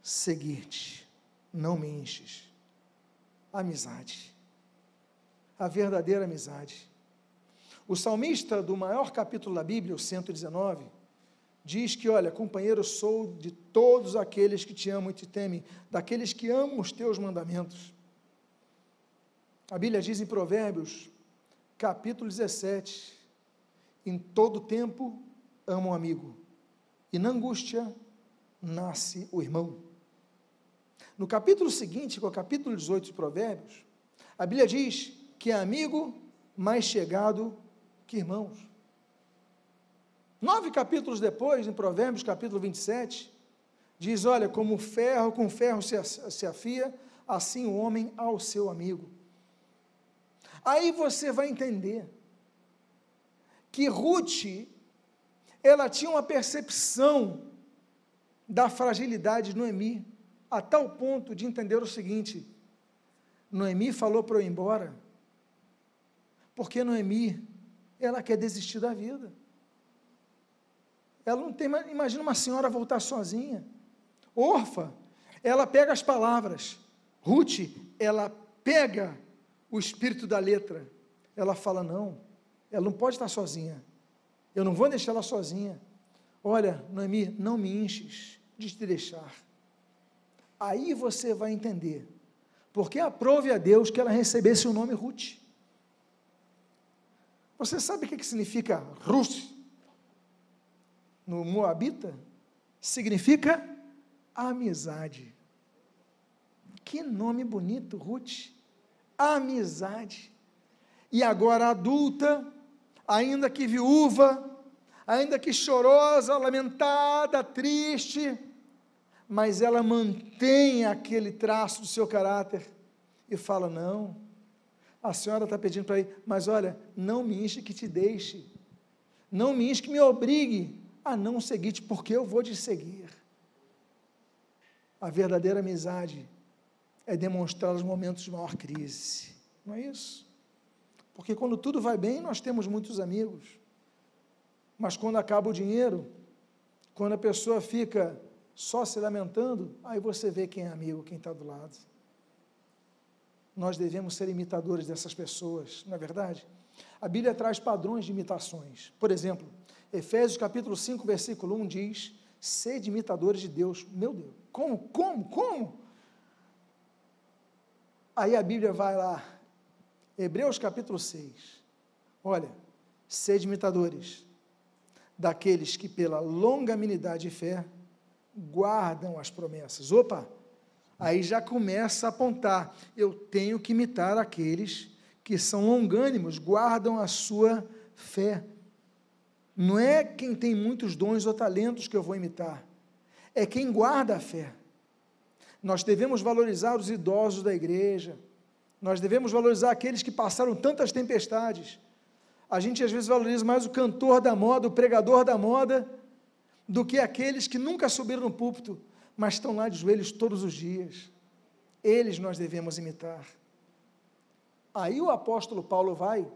Speaker 2: seguir-te. Não me enches. Amizade. A verdadeira amizade. O salmista do maior capítulo da Bíblia, o 119, diz que, olha, companheiro sou de todos aqueles que te amam e te temem, daqueles que amam os teus mandamentos. A Bíblia diz em Provérbios, capítulo 17, em todo tempo amo um amigo, e na angústia nasce o irmão. No capítulo seguinte, é o capítulo 18 de Provérbios, a Bíblia diz que é amigo mais chegado que irmãos. Nove capítulos depois, em Provérbios, capítulo 27, diz: Olha, como ferro com ferro se afia, assim o homem ao seu amigo. Aí você vai entender que Ruth ela tinha uma percepção da fragilidade de Noemi, a tal ponto de entender o seguinte: Noemi falou para eu ir embora, porque Noemi, ela quer desistir da vida. Ela não tem, imagina uma senhora voltar sozinha. Orfa, ela pega as palavras. Ruth, ela pega o espírito da letra. Ela fala: não, ela não pode estar sozinha. Eu não vou deixar ela sozinha. Olha, Noemi, não me enches de te deixar. Aí você vai entender. Porque aprove a Deus que ela recebesse o nome Ruth. Você sabe o que significa Ruth? No Moabita? Significa amizade. Que nome bonito, Ruth. Amizade. E agora adulta, ainda que viúva, ainda que chorosa, lamentada, triste, mas ela mantém aquele traço do seu caráter e fala: Não, a senhora está pedindo para ir, mas olha, não me enche que te deixe, não me enche que me obrigue a não seguir-te, porque eu vou te seguir. A verdadeira amizade é demonstrar os momentos de maior crise, não é isso? Porque quando tudo vai bem, nós temos muitos amigos. Mas quando acaba o dinheiro, quando a pessoa fica só se lamentando, aí você vê quem é amigo, quem está do lado. Nós devemos ser imitadores dessas pessoas, não é verdade? A Bíblia traz padrões de imitações. Por exemplo, Efésios capítulo 5, versículo 1 diz: sede imitadores de Deus. Meu Deus, como, como, como? Aí a Bíblia vai lá Hebreus capítulo 6. Olha, sede imitadores daqueles que pela longanimidade e fé guardam as promessas. Opa! Aí já começa a apontar, eu tenho que imitar aqueles que são longânimos, guardam a sua fé. Não é quem tem muitos dons ou talentos que eu vou imitar, é quem guarda a fé. Nós devemos valorizar os idosos da igreja, nós devemos valorizar aqueles que passaram tantas tempestades. A gente às vezes valoriza mais o cantor da moda, o pregador da moda, do que aqueles que nunca subiram no púlpito, mas estão lá de joelhos todos os dias. Eles nós devemos imitar. Aí o apóstolo Paulo vai,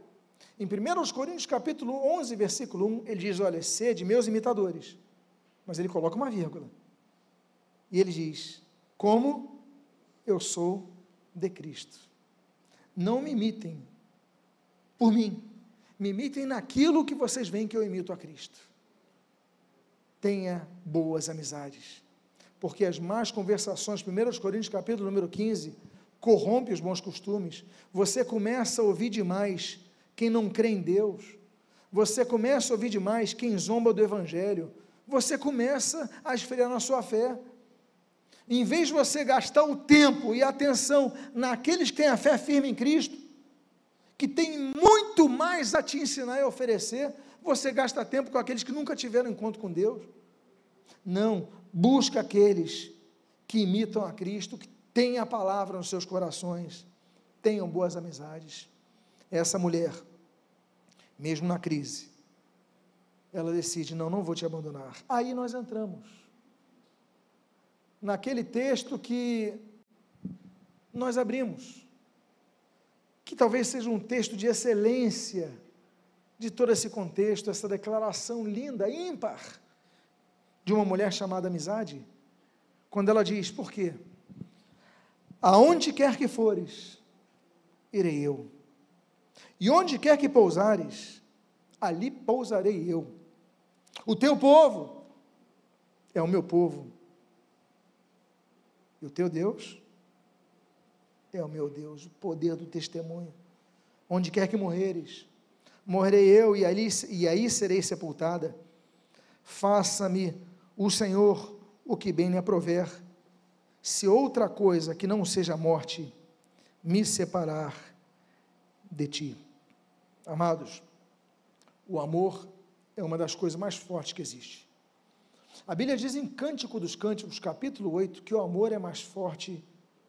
Speaker 2: em 1 Coríntios capítulo 11, versículo 1, ele diz, olha, sede meus imitadores. Mas ele coloca uma vírgula. E ele diz, como eu sou de Cristo. não me imitem por mim, me imitem naquilo que vocês veem que eu imito a Cristo. Tenha boas amizades, porque as más conversações, 1 Coríntios capítulo número 15, corrompe os bons costumes. Você começa a ouvir demais quem não crê em Deus. Você começa a ouvir demais quem zomba do Evangelho. Você começa a esfriar na sua fé. Em vez de você gastar o tempo e a atenção naqueles que têm a fé firme em Cristo, que têm muito mais a te ensinar e oferecer, você gasta tempo com aqueles que nunca tiveram encontro com Deus. Não, busca aqueles que imitam a Cristo, que têm a palavra nos seus corações, tenham boas amizades. Essa mulher, mesmo na crise, ela decide: não, não vou te abandonar. Aí nós entramos naquele texto que nós abrimos, que talvez seja um texto de excelência de todo esse contexto, essa declaração linda, ímpar, de uma mulher chamada amizade, quando ela diz: por quê? Aonde quer que fores, irei eu. E onde quer que pousares, ali pousarei eu. O teu povo é o meu povo. E o teu Deus é o meu Deus, o poder do testemunho. Onde quer que morreres, morrerei eu e, ali, e aí serei sepultada. Faça-me o Senhor o que bem lhe aprover se outra coisa que não seja a morte me separar de ti. Amados, o amor é uma das coisas mais fortes que existe. A Bíblia diz em Cântico dos Cânticos, capítulo 8, que o amor é mais forte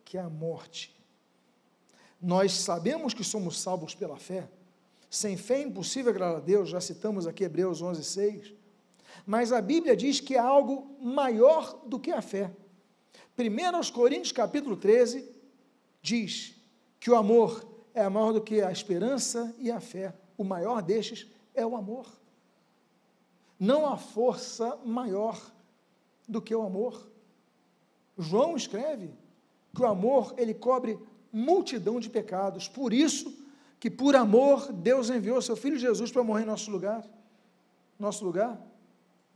Speaker 2: que a morte. Nós sabemos que somos salvos pela fé. Sem fé é impossível agradar a Deus, já citamos aqui Hebreus 11, 6. Mas a Bíblia diz que há algo maior do que a fé. 1 Coríntios capítulo 13 diz que o amor é maior do que a esperança e a fé. O maior destes é o amor. Não há força maior do que o amor. João escreve que o amor ele cobre multidão de pecados. Por isso que por amor Deus enviou seu filho Jesus para morrer em nosso lugar. Nosso lugar.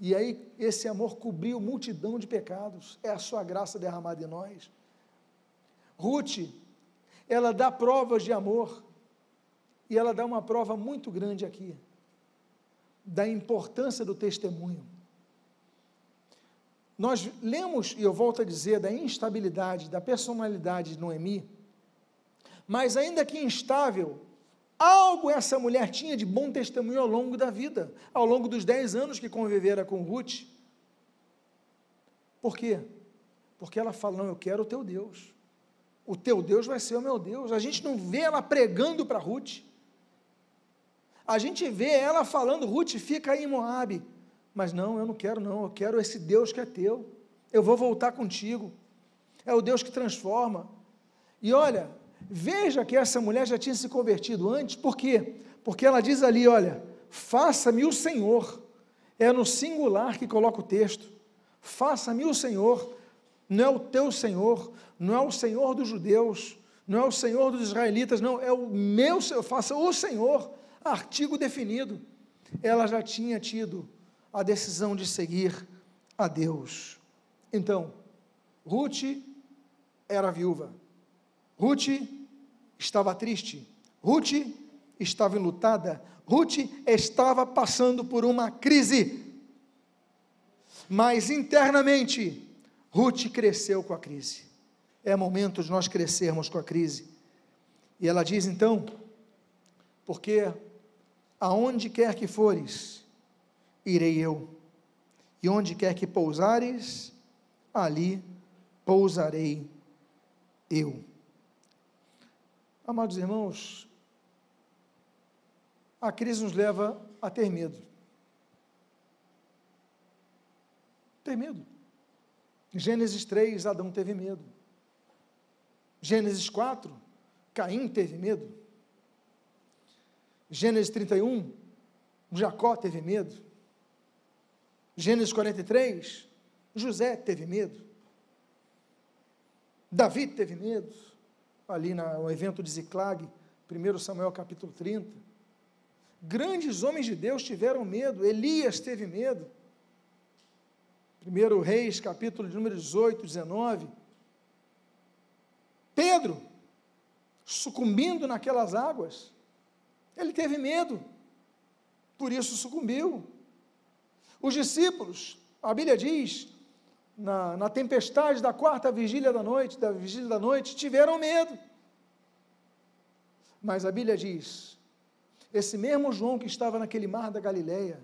Speaker 2: E aí, esse amor cobriu multidão de pecados, é a sua graça derramada em nós. Ruth, ela dá provas de amor, e ela dá uma prova muito grande aqui, da importância do testemunho. Nós lemos, e eu volto a dizer, da instabilidade, da personalidade de Noemi, mas ainda que instável, Algo essa mulher tinha de bom testemunho ao longo da vida, ao longo dos dez anos que convivera com Ruth. Por quê? Porque ela fala: Não, eu quero o teu Deus. O teu Deus vai ser o meu Deus. A gente não vê ela pregando para Ruth. A gente vê ela falando: Ruth, fica aí em Moabe. Mas não, eu não quero, não. Eu quero esse Deus que é teu. Eu vou voltar contigo. É o Deus que transforma. E olha, Veja que essa mulher já tinha se convertido antes, por quê? Porque ela diz ali: olha, faça-me o Senhor. É no singular que coloca o texto. Faça-me o Senhor. Não é o teu Senhor, não é o Senhor dos judeus, não é o Senhor dos israelitas, não, é o meu Senhor. Faça o Senhor, artigo definido. Ela já tinha tido a decisão de seguir a Deus. Então, Ruth era viúva. Ruth estava triste. Ruth estava enlutada. Ruth estava passando por uma crise. Mas internamente, Ruth cresceu com a crise. É momento de nós crescermos com a crise. E ela diz então: porque aonde quer que fores, irei eu, e onde quer que pousares, ali pousarei eu. Amados irmãos, a crise nos leva a ter medo. Ter medo. Gênesis 3, Adão teve medo. Gênesis 4, Caim teve medo. Gênesis 31, Jacó teve medo. Gênesis 43, José teve medo. Davi teve medo ali no evento de Ziclag, 1 Samuel capítulo 30. Grandes homens de Deus tiveram medo, Elias teve medo. 1 Reis, capítulo de número 18, 19. Pedro, sucumbindo naquelas águas, ele teve medo, por isso sucumbiu. Os discípulos, a Bíblia diz, na, na tempestade da quarta vigília da noite, da vigília da noite, tiveram medo. Mas a Bíblia diz: esse mesmo João que estava naquele mar da Galileia,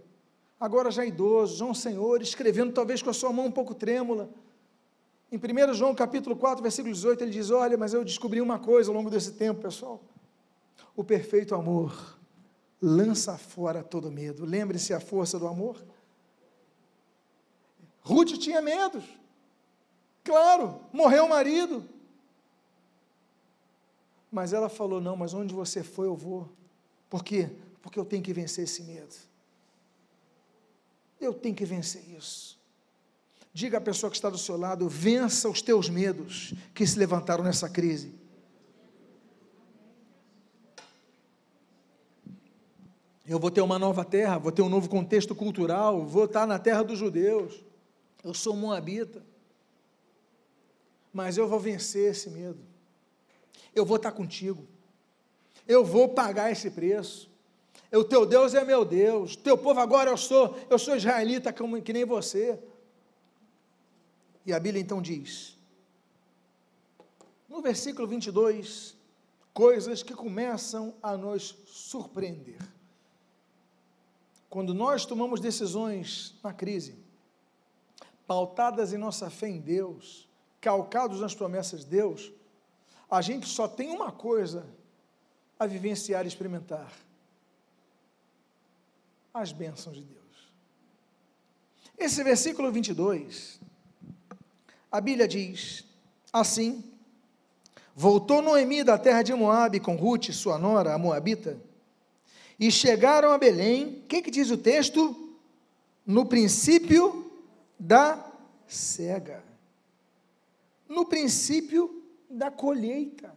Speaker 2: agora já idoso, João Senhor, escrevendo talvez com a sua mão um pouco trêmula, em 1 João capítulo 4, versículo 18, ele diz: Olha, mas eu descobri uma coisa ao longo desse tempo, pessoal. O perfeito amor lança fora todo medo. Lembre-se a força do amor. Ruth tinha medos. Claro, morreu o marido. Mas ela falou: Não, mas onde você foi, eu vou. Por quê? Porque eu tenho que vencer esse medo. Eu tenho que vencer isso. Diga à pessoa que está do seu lado: vença os teus medos que se levantaram nessa crise. Eu vou ter uma nova terra, vou ter um novo contexto cultural, vou estar na terra dos judeus. Eu sou moabita. Mas eu vou vencer esse medo. Eu vou estar contigo. Eu vou pagar esse preço. O teu Deus é meu Deus. Teu povo agora eu sou, eu sou israelita como, que nem você. E a Bíblia então diz, no versículo 22, coisas que começam a nos surpreender. Quando nós tomamos decisões na crise, pautadas em nossa fé em Deus, calcados nas promessas de Deus, a gente só tem uma coisa a vivenciar e experimentar: as bênçãos de Deus. Esse versículo 22 a Bíblia diz assim: Voltou Noemi da terra de Moabe com Ruth, sua nora, a Moabita, e chegaram a Belém. O que, que diz o texto? No princípio da cega. No princípio da colheita.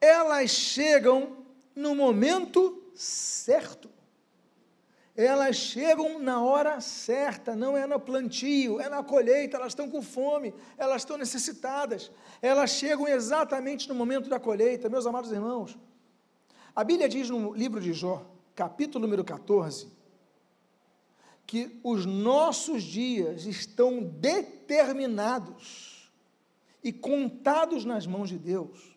Speaker 2: Elas chegam no momento certo elas chegam na hora certa, não é no plantio, é na colheita, elas estão com fome, elas estão necessitadas, elas chegam exatamente no momento da colheita, meus amados irmãos. A Bíblia diz no livro de Jó, capítulo número 14, que os nossos dias estão determinados e contados nas mãos de Deus.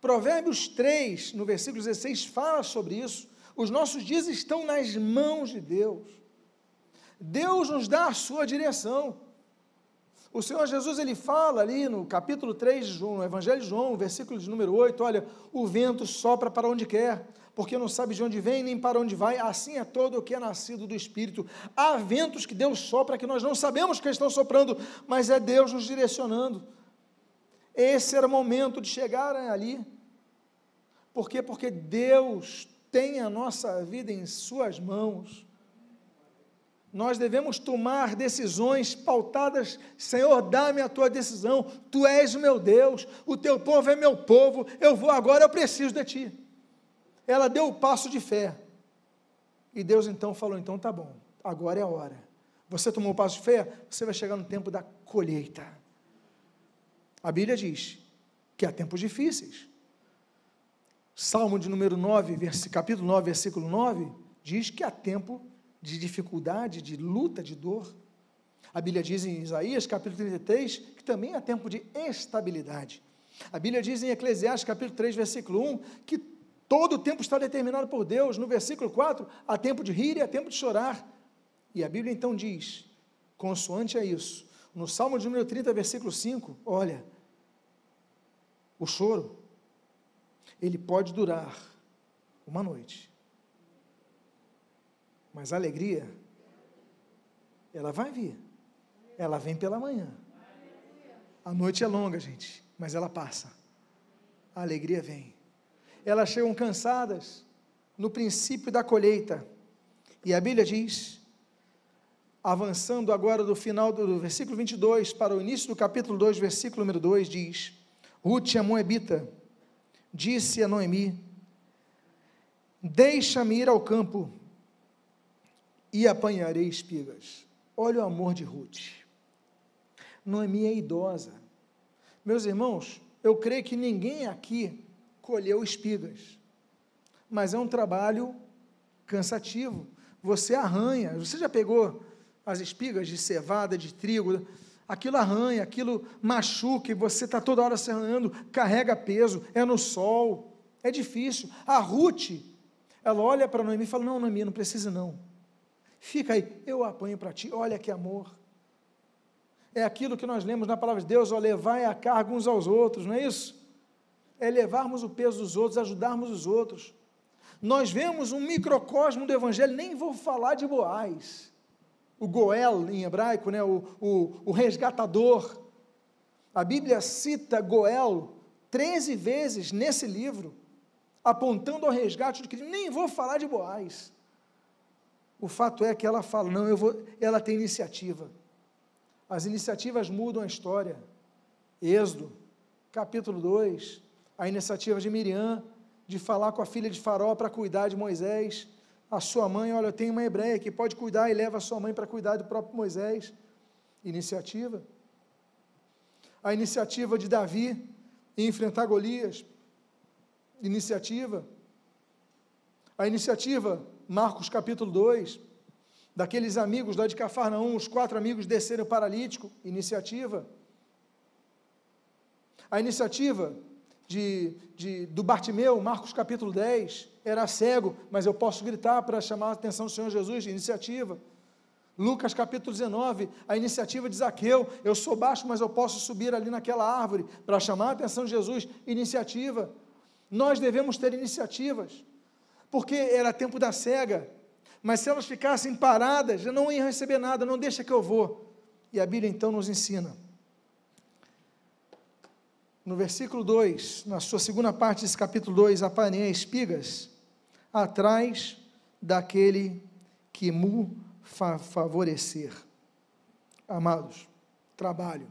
Speaker 2: Provérbios 3, no versículo 16, fala sobre isso os nossos dias estão nas mãos de Deus. Deus nos dá a sua direção. O Senhor Jesus ele fala ali no capítulo 3 de João, no Evangelho de João, versículo de número 8, olha, o vento sopra para onde quer, porque não sabe de onde vem nem para onde vai, assim é todo o que é nascido do Espírito. Há ventos que Deus sopra que nós não sabemos que estão soprando, mas é Deus nos direcionando. Esse era o momento de chegar ali. Por quê? Porque Deus tem a nossa vida em Suas mãos. Nós devemos tomar decisões pautadas, Senhor, dá-me a tua decisão, tu és o meu Deus, o teu povo é meu povo, eu vou agora, eu preciso de ti. Ela deu o passo de fé. E Deus então falou: então tá bom, agora é a hora. Você tomou o passo de fé, você vai chegar no tempo da colheita. A Bíblia diz que há tempos difíceis. Salmo de número 9, capítulo 9, versículo 9, diz que há tempo de dificuldade, de luta, de dor. A Bíblia diz em Isaías, capítulo 33, que também há tempo de estabilidade. A Bíblia diz em Eclesiastes, capítulo 3, versículo 1, que todo o tempo está determinado por Deus. No versículo 4, há tempo de rir e há tempo de chorar. E a Bíblia então diz, consoante a isso, no Salmo de número 30, versículo 5, olha, o choro ele pode durar uma noite. Mas a alegria, ela vai vir. Ela vem pela manhã. A noite é longa, gente, mas ela passa. A alegria vem. Elas chegam cansadas no princípio da colheita. E a Bíblia diz, avançando agora do final do versículo 22 para o início do capítulo 2, versículo número 2, diz: Ruth, a Moabita, disse a Noemi: Deixa-me ir ao campo e apanharei espigas. Olha o amor de Ruth. Noemi é idosa. Meus irmãos, eu creio que ninguém aqui colheu espigas, mas é um trabalho cansativo. Você arranha. Você já pegou as espigas de cevada, de trigo? Aquilo arranha, aquilo machuca, e você está toda hora se arranhando, carrega peso, é no sol, é difícil. A Ruth, ela olha para Noemi e fala: Não, Noemi, não precisa não. Fica aí, eu apanho para ti, olha que amor. É aquilo que nós lemos na palavra de Deus, ó, levai a carga uns aos outros, não é isso? É levarmos o peso dos outros, ajudarmos os outros. Nós vemos um microcosmo do Evangelho, nem vou falar de Boaz, o Goel em hebraico, né? o, o, o resgatador. A Bíblia cita Goel 13 vezes nesse livro, apontando ao resgate de Cristo. Nem vou falar de Boaz. O fato é que ela fala, não, eu vou, ela tem iniciativa. As iniciativas mudam a história. Êxodo, capítulo 2, a iniciativa de Miriam, de falar com a filha de Faraó para cuidar de Moisés. A sua mãe, olha, eu tenho uma hebreia que pode cuidar e leva a sua mãe para cuidar do próprio Moisés. Iniciativa. A iniciativa de Davi em enfrentar Golias. Iniciativa. A iniciativa, Marcos capítulo 2, daqueles amigos lá de Cafarnaum, os quatro amigos desceram paralítico. Iniciativa. A iniciativa de, de, do Bartimeu, Marcos capítulo 10, era cego, mas eu posso gritar para chamar a atenção do Senhor Jesus, iniciativa. Lucas capítulo 19, a iniciativa de Zaqueu, eu sou baixo, mas eu posso subir ali naquela árvore para chamar a atenção de Jesus, iniciativa. Nós devemos ter iniciativas, porque era tempo da cega, mas se elas ficassem paradas, já não iam receber nada, não deixa que eu vou. E a Bíblia então nos ensina no versículo 2, na sua segunda parte desse capítulo 2, apanhei espigas atrás daquele que mu fa favorecer. Amados, trabalho.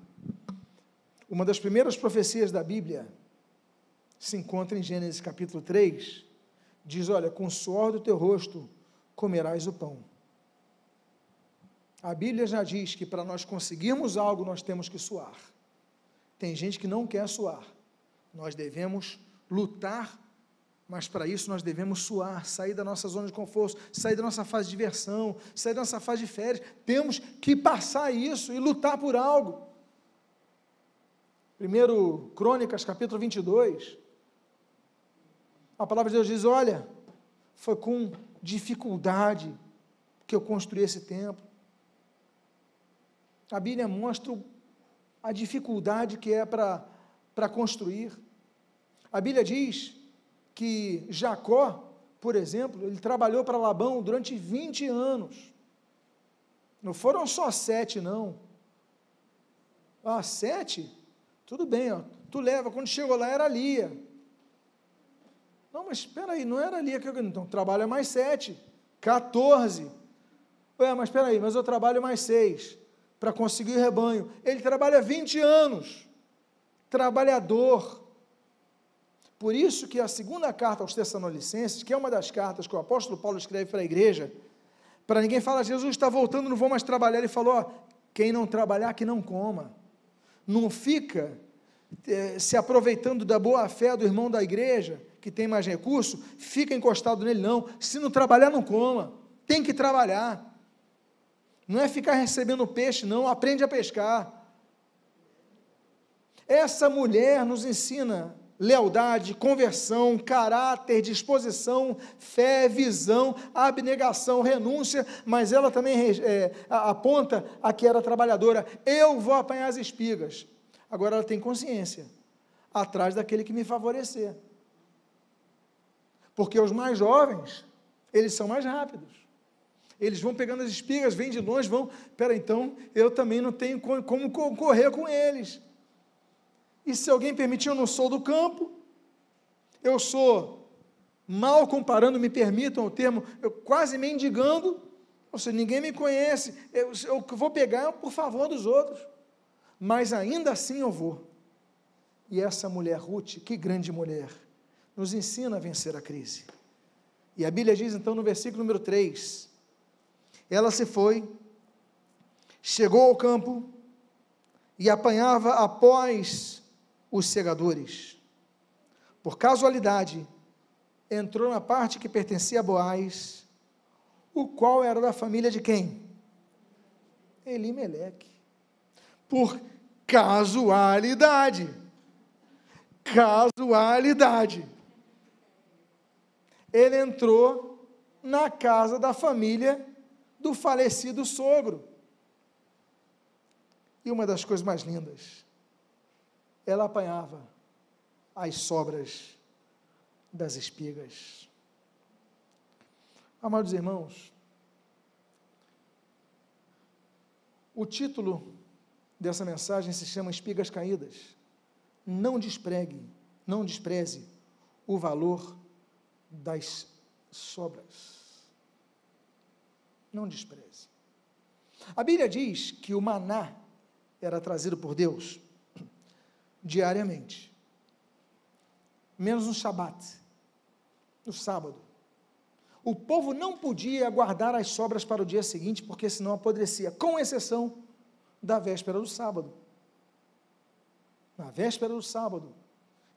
Speaker 2: Uma das primeiras profecias da Bíblia se encontra em Gênesis capítulo 3, diz: Olha, com o suor do teu rosto comerás o pão. A Bíblia já diz que para nós conseguirmos algo nós temos que suar. Tem gente que não quer suar. Nós devemos lutar, mas para isso nós devemos suar, sair da nossa zona de conforto, sair da nossa fase de diversão, sair da nossa fase de férias. Temos que passar isso e lutar por algo. Primeiro Crônicas, capítulo 22. A palavra de Deus diz: Olha, foi com dificuldade que eu construí esse templo. A Bíblia mostra a dificuldade que é para construir. A Bíblia diz que Jacó, por exemplo, ele trabalhou para Labão durante 20 anos. Não foram só sete, não. Ah, sete? Tudo bem, ó. tu leva. Quando chegou lá era Lia. Não, mas espera aí, não era Lia que eu... Então, trabalha mais sete. 14. Ué, mas espera aí, mas eu trabalho mais seis para conseguir rebanho. Ele trabalha 20 anos, trabalhador. Por isso que a segunda carta aos Tessalonicenses, que é uma das cartas que o apóstolo Paulo escreve para a igreja, para ninguém falar, Jesus está voltando, não vou mais trabalhar. Ele falou: ó, quem não trabalhar, que não coma. Não fica é, se aproveitando da boa fé do irmão da igreja, que tem mais recurso, fica encostado nele, não. Se não trabalhar, não coma. Tem que trabalhar. Não é ficar recebendo peixe, não, aprende a pescar. Essa mulher nos ensina lealdade, conversão, caráter, disposição, fé, visão, abnegação, renúncia, mas ela também é, aponta a que era trabalhadora. Eu vou apanhar as espigas. Agora ela tem consciência, atrás daquele que me favorecer. Porque os mais jovens, eles são mais rápidos. Eles vão pegando as espigas, vêm de longe, vão. Pera, então eu também não tenho como concorrer com eles. E se alguém permitir, eu não sou do campo, eu sou mal comparando, me permitam o termo, eu quase mendigando, ou seja, ninguém me conhece, eu, eu vou pegar por favor dos outros, mas ainda assim eu vou. E essa mulher, Ruth, que grande mulher, nos ensina a vencer a crise. E a Bíblia diz então no versículo número 3: Ela se foi, chegou ao campo e apanhava após os segadores. Por casualidade, entrou na parte que pertencia a Boaz, o qual era da família de quem? Elimeleque. Por casualidade. Casualidade. Ele entrou na casa da família do falecido sogro. E uma das coisas mais lindas, ela apanhava as sobras das espigas. Amados irmãos, o título dessa mensagem se chama Espigas Caídas. Não despregue, não despreze o valor das sobras. Não despreze. A Bíblia diz que o maná era trazido por Deus diariamente, menos no Shabat, no sábado. O povo não podia guardar as sobras para o dia seguinte, porque senão apodrecia, com exceção da véspera do sábado. Na véspera do sábado,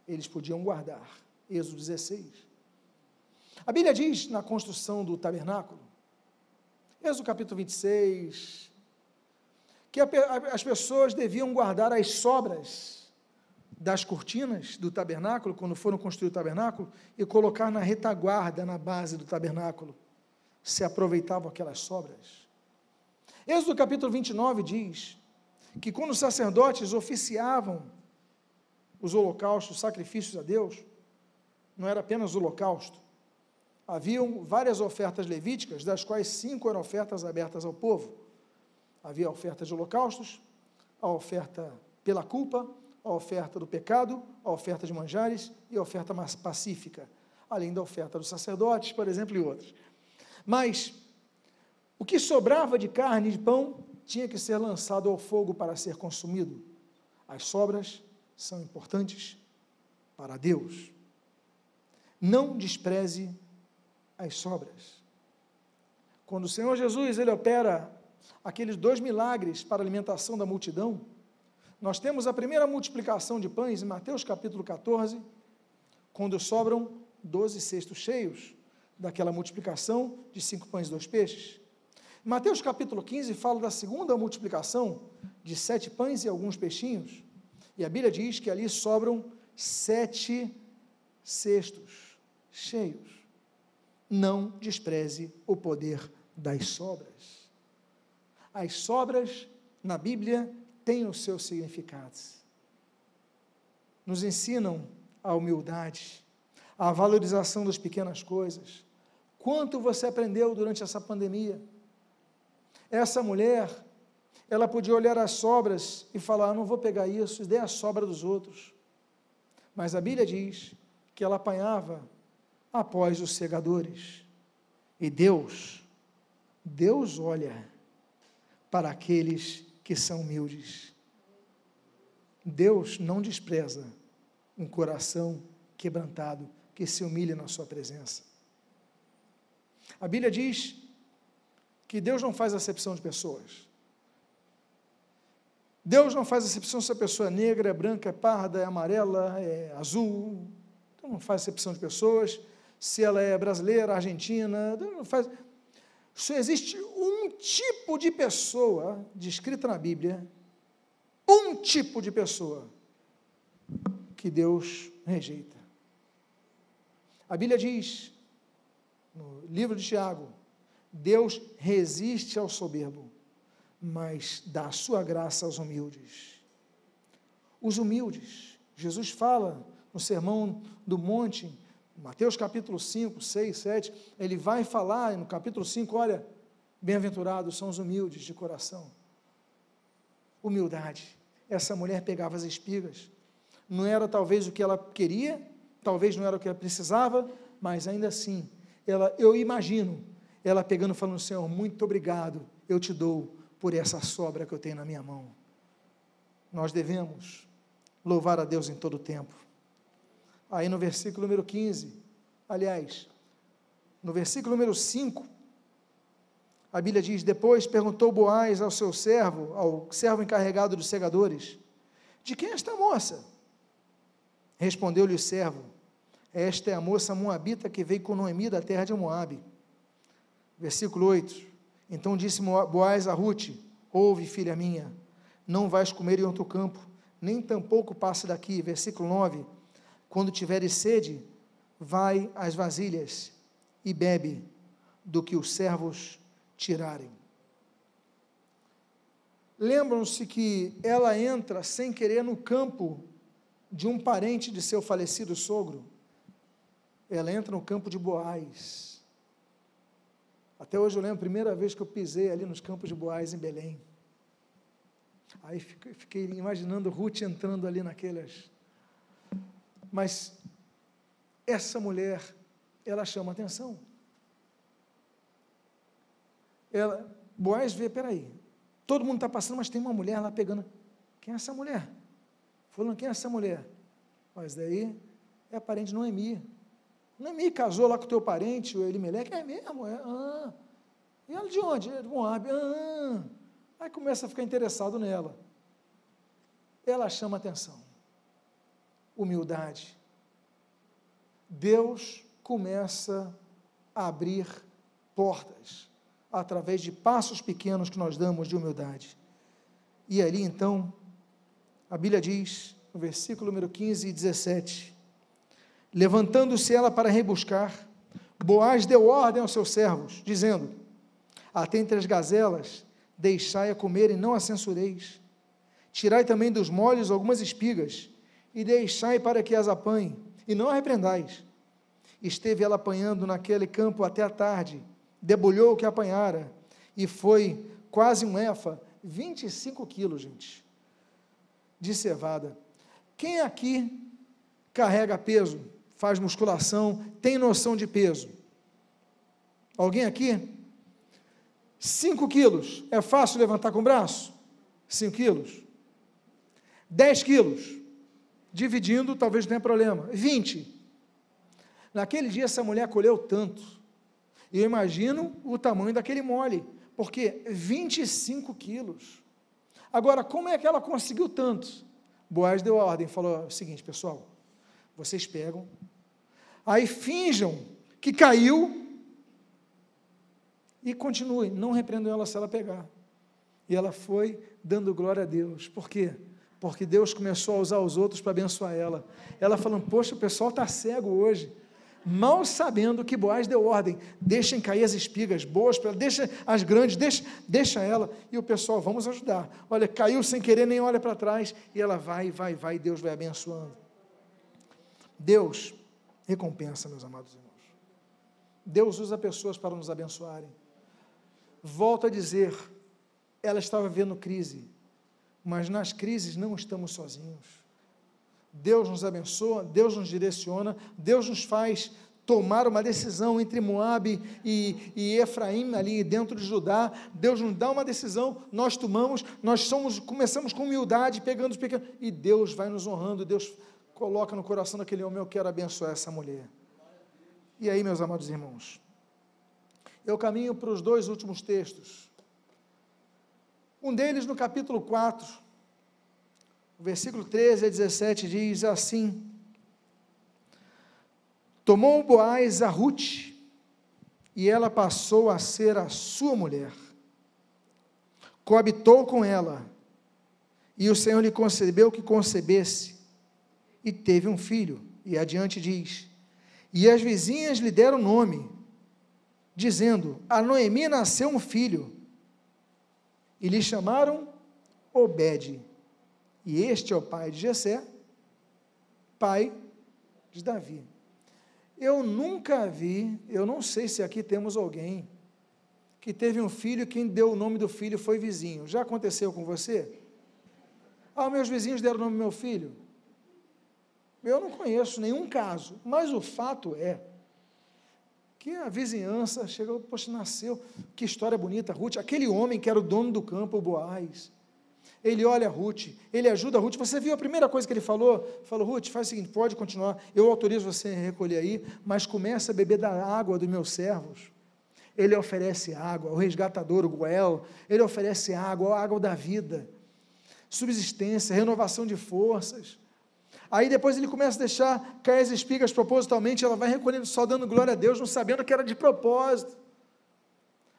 Speaker 2: eles podiam guardar. Êxodo 16. A Bíblia diz na construção do tabernáculo, Êxodo capítulo 26, que as pessoas deviam guardar as sobras das cortinas do tabernáculo, quando foram construir o tabernáculo, e colocar na retaguarda, na base do tabernáculo. Se aproveitavam aquelas sobras. Êxodo capítulo 29 diz que quando os sacerdotes oficiavam os holocaustos, os sacrifícios a Deus, não era apenas o holocausto. Haviam várias ofertas levíticas, das quais cinco eram ofertas abertas ao povo. Havia a oferta de holocaustos, a oferta pela culpa, a oferta do pecado, a oferta de manjares e a oferta pacífica, além da oferta dos sacerdotes, por exemplo, e outras. Mas o que sobrava de carne e de pão tinha que ser lançado ao fogo para ser consumido. As sobras são importantes para Deus. Não despreze as sobras. Quando o Senhor Jesus ele opera aqueles dois milagres para a alimentação da multidão, nós temos a primeira multiplicação de pães em Mateus capítulo 14, quando sobram doze cestos cheios daquela multiplicação de cinco pães e dois peixes. Mateus capítulo 15 fala da segunda multiplicação de sete pães e alguns peixinhos. E a Bíblia diz que ali sobram sete cestos cheios. Não despreze o poder das sobras. As sobras na Bíblia têm os seus significados. Nos ensinam a humildade, a valorização das pequenas coisas. Quanto você aprendeu durante essa pandemia? Essa mulher, ela podia olhar as sobras e falar: não vou pegar isso, dê a sobra dos outros. Mas a Bíblia diz que ela apanhava após os segadores. E Deus, Deus olha para aqueles que são humildes. Deus não despreza um coração quebrantado que se humilha na sua presença. A Bíblia diz que Deus não faz acepção de pessoas. Deus não faz acepção se a pessoa é negra, é branca, é parda, é amarela, é azul. Deus não faz acepção de pessoas. Se ela é brasileira, argentina, faz. Só existe um tipo de pessoa descrita na Bíblia, um tipo de pessoa que Deus rejeita. A Bíblia diz, no livro de Tiago, Deus resiste ao soberbo, mas dá sua graça aos humildes. Os humildes, Jesus fala no Sermão do Monte, Mateus capítulo 5, 6, 7, ele vai falar no capítulo 5, olha, bem-aventurados são os humildes de coração. Humildade. Essa mulher pegava as espigas. Não era talvez o que ela queria, talvez não era o que ela precisava, mas ainda assim, ela, eu imagino, ela pegando e falando, Senhor, muito obrigado, eu te dou por essa sobra que eu tenho na minha mão. Nós devemos louvar a Deus em todo o tempo Aí no versículo número 15, aliás, no versículo número 5, a Bíblia diz: Depois perguntou Boaz ao seu servo, ao servo encarregado dos segadores: De quem é esta moça? Respondeu-lhe o servo: Esta é a moça moabita que veio com Noemi da terra de Moabe. Versículo 8: Então disse Boaz a Ruth: Ouve, filha minha, não vais comer em outro campo, nem tampouco passe daqui. Versículo 9: Quando tiveres sede, vai às vasilhas e bebe do que os servos tirarem. Lembram-se que ela entra sem querer no campo de um parente de seu falecido sogro. Ela entra no campo de Boaz. Até hoje eu lembro a primeira vez que eu pisei ali nos campos de Boaz em Belém. Aí fiquei imaginando Ruth entrando ali naquelas. Mas essa mulher, ela chama atenção. Ela, Boaz vê, peraí, todo mundo está passando, mas tem uma mulher lá pegando. Quem é essa mulher? Falando, quem é essa mulher? Mas daí é parente de Noemi. Noemi casou lá com teu parente, o Elimeleque, é mesmo? É, ah. E ela de onde? É de Moab. Ah. Aí começa a ficar interessado nela. Ela chama atenção. Humildade. Deus começa a abrir portas através de passos pequenos que nós damos de humildade. E ali então a Bíblia diz, no versículo número 15 e 17: Levantando-se ela para rebuscar, Boaz deu ordem aos seus servos, dizendo: Até entre as gazelas, deixai a comer e não a censureis. Tirai também dos molhos algumas espigas, e deixai para que as apanhe, e não a repreendais. Esteve ela apanhando naquele campo até a tarde, debulhou o que apanhara, e foi quase um efa, 25 quilos, gente de cevada. Quem aqui carrega peso, faz musculação, tem noção de peso? Alguém aqui? 5 quilos, é fácil levantar com o braço? 5 quilos. 10 quilos, dividindo, talvez não tenha problema. 20. Naquele dia, essa mulher colheu tanto. E eu imagino o tamanho daquele mole, porque 25 quilos. Agora, como é que ela conseguiu tanto? Boaz deu a ordem, falou o seguinte, pessoal, vocês pegam, aí finjam que caiu e continuem, não repreendam ela se ela pegar. E ela foi dando glória a Deus. Por quê? Porque Deus começou a usar os outros para abençoar ela. Ela falando, poxa, o pessoal está cego hoje mal sabendo que Boaz deu ordem, deixem cair as espigas boas, deixa as grandes, deixa, deixa ela, e o pessoal, vamos ajudar. Olha, caiu sem querer, nem olha para trás, e ela vai, vai, vai, Deus vai abençoando. Deus recompensa, meus amados irmãos. Deus usa pessoas para nos abençoarem. Volto a dizer, ela estava vivendo crise, mas nas crises não estamos sozinhos. Deus nos abençoa, Deus nos direciona, Deus nos faz tomar uma decisão entre Moabe e, e, Efraim ali dentro de Judá. Deus nos dá uma decisão, nós tomamos, nós somos, começamos com humildade, pegando os pequenos, e Deus vai nos honrando, Deus coloca no coração daquele homem, eu quero abençoar essa mulher. E aí, meus amados irmãos, eu caminho para os dois últimos textos. Um deles no capítulo 4, o versículo 13 a 17 diz assim: Tomou Boaz a Ruth, e ela passou a ser a sua mulher. Coabitou com ela, e o Senhor lhe concebeu que concebesse, e teve um filho. E adiante diz: E as vizinhas lhe deram nome, dizendo: A Noemi nasceu um filho, e lhe chamaram Obed. E este é o pai de Jessé, pai de Davi. Eu nunca vi, eu não sei se aqui temos alguém que teve um filho, quem deu o nome do filho foi vizinho. Já aconteceu com você? Ah, meus vizinhos deram o nome do meu filho. Eu não conheço nenhum caso, mas o fato é que a vizinhança chegou, poxa, nasceu, que história bonita, Ruth, aquele homem que era o dono do campo, o Boaz, Ele olha Ruth, ele ajuda Ruth. Você viu a primeira coisa que ele falou? Falou, Ruth, faz o seguinte, pode continuar, eu autorizo você a recolher aí, mas comece a beber da água dos meus servos. Ele oferece água, o resgatador, o Goel, ele oferece água, a água da vida, subsistência, renovação de forças. Aí depois ele começa a deixar cair as espigas propositalmente, ela vai recolhendo, só dando glória a Deus, não sabendo que era de propósito.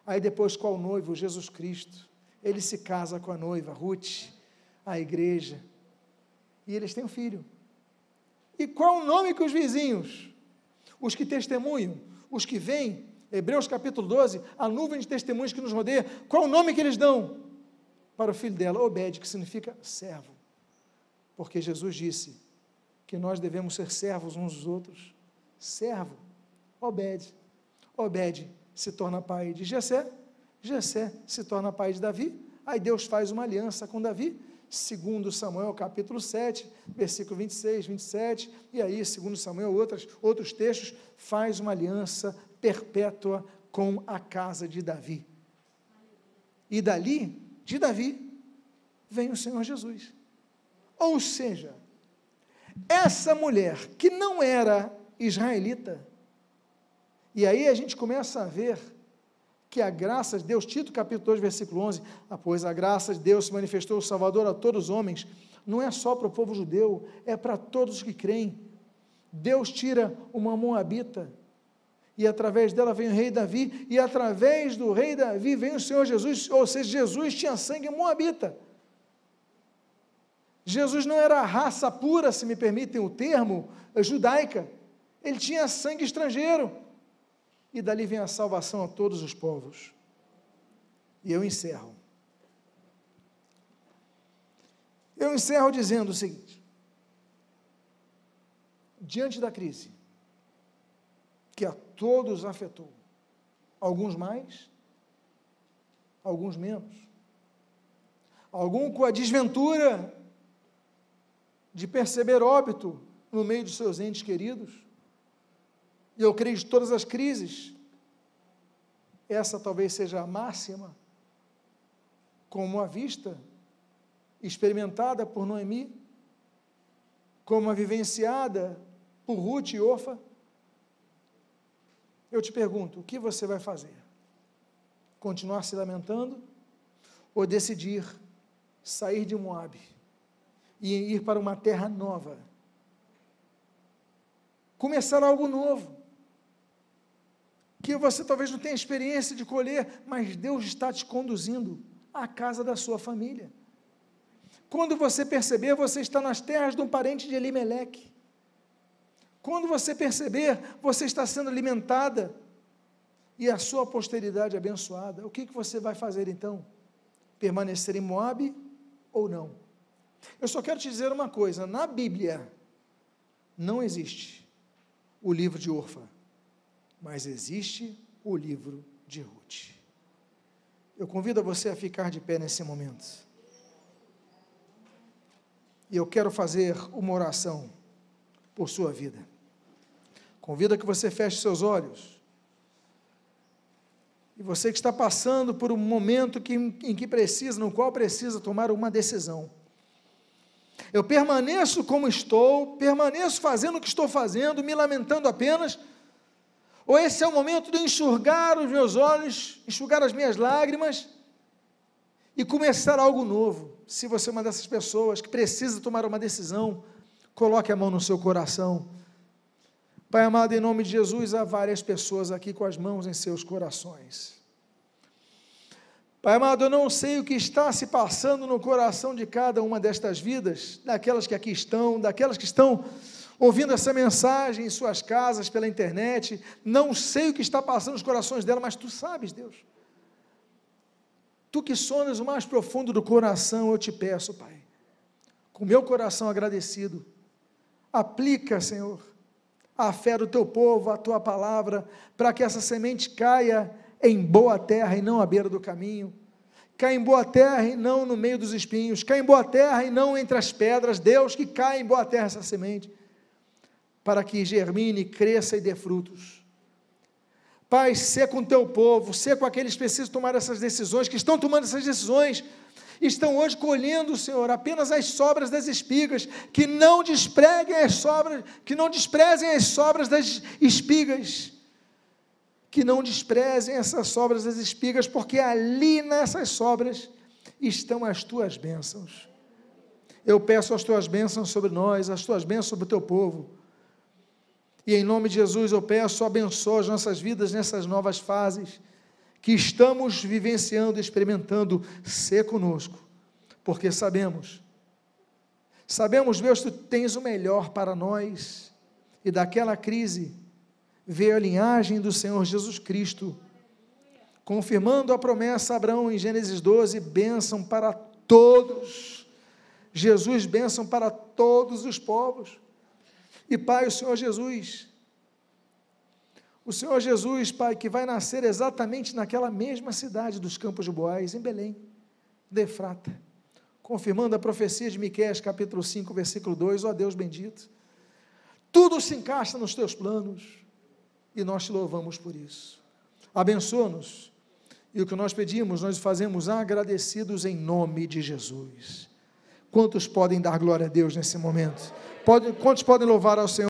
Speaker 2: Aí depois, qual noivo? Jesus Cristo ele se casa com a noiva, Ruth, a igreja, e eles têm um filho. E qual o nome que os vizinhos, os que testemunham, os que vêm, Hebreus capítulo 12, a nuvem de testemunhos que nos rodeia, qual o nome que eles dão para o filho dela? Obed, que significa servo. Porque Jesus disse que nós devemos ser servos uns dos outros. Servo, Obed. Obed se torna pai de Jessé, Jessé se torna pai de Davi, aí Deus faz uma aliança com Davi, segundo Samuel capítulo 7, versículo 26, 27, e aí, segundo Samuel, outros, outros textos, faz uma aliança perpétua com a casa de Davi. E dali, de Davi, vem o Senhor Jesus. Ou seja, essa mulher que não era israelita, e aí a gente começa a ver que a graça de Deus, Tito capítulo 2, versículo 11, ah, pois a graça de Deus se manifestou o Salvador a todos os homens, não é só para o povo judeu, é para todos os que creem. Deus tira uma moabita, e através dela vem o rei Davi, e através do rei Davi vem o Senhor Jesus, ou seja, Jesus tinha sangue moabita. Jesus não era raça pura, se me permitem o termo, judaica, ele tinha sangue estrangeiro e dali vem a salvação a todos os povos. E eu encerro. Eu encerro dizendo o seguinte: diante da crise, que a todos afetou, alguns mais, alguns menos, algum com a desventura de perceber óbito no meio dos seus entes queridos, e eu creio de todas as crises, essa talvez seja a máxima, como a vista, experimentada por Noemi, como a vivenciada por Ruth e Orfa. Eu te pergunto, o que você vai fazer? Continuar se lamentando ou decidir sair de Moab e ir para uma terra nova? Começar algo novo que você talvez não tenha experiência de colher, mas Deus está te conduzindo à casa da sua família. Quando você perceber, você está nas terras de um parente de Elimeleque. Quando você perceber, você está sendo alimentada e a sua posteridade abençoada. O que, que você vai fazer então? Permanecer em Moab ou não? Eu só quero te dizer uma coisa: na Bíblia não existe o livro de Orfa mas existe o livro de Ruth. Eu convido você a ficar de pé nesse momento. E eu quero fazer uma oração por sua vida. Convido a que você feche seus olhos. E você que está passando por um momento que, em que precisa, no qual precisa tomar uma decisão. Eu permaneço como estou, permaneço fazendo o que estou fazendo, me lamentando apenas ou esse é o momento de enxugar os meus olhos, enxugar as minhas lágrimas e começar algo novo. Se você é uma dessas pessoas que precisa tomar uma decisão, coloque a mão no seu coração. Pai amado, em nome de Jesus, há várias pessoas aqui com as mãos em seus corações. Pai amado, eu não sei o que está se passando no coração de cada uma destas vidas, daquelas que aqui estão, daquelas que estão ouvindo essa mensagem em suas casas, pela internet, não sei o que está passando nos corações dela, mas tu sabes, Deus. Tu que sonas o mais profundo do coração, eu te peço, Pai, com meu coração agradecido, aplica, Senhor, a fé do teu povo, a tua palavra, para que essa semente caia em boa terra e não à beira do caminho. Caia em boa terra e não no meio dos espinhos. Caia em boa terra e não entre as pedras. Deus, que caia em boa terra essa semente para que germine, cresça e dê frutos. Pai, ser com o teu povo, ser com aqueles que precisam tomar essas decisões, que estão tomando essas decisões, estão hoje colhendo, Senhor, apenas as sobras das espigas, que não despreguem as sobras, que não desprezem as sobras das espigas, que não desprezem essas sobras das espigas, porque ali nessas sobras estão as tuas bênçãos. Eu peço as tuas bênçãos sobre nós, as tuas bênçãos sobre o teu povo. E em nome de Jesus eu peço, abençoa as nossas vidas nessas novas fases que estamos vivenciando, experimentando, ser conosco, porque sabemos, sabemos, Deus, tu tens o melhor para nós, e daquela crise veio a linhagem do Senhor Jesus Cristo, confirmando a promessa a Abraão em Gênesis 12: bênção para todos, Jesus, bênção para todos os povos. E Pai, o Senhor Jesus, o Senhor Jesus, Pai, que vai nascer exatamente naquela mesma cidade dos Campos de Boás, em Belém, de Efrata, confirmando a profecia de Miqueias, capítulo 5, versículo 2, ó Deus bendito, tudo se encaixa nos teus planos, e nós te louvamos por isso. Abençoa-nos, e o que nós pedimos, nós fazemos agradecidos em nome de Jesus. Quantos podem dar glória a Deus nesse momento? Pode, quantos podem louvar ao Senhor?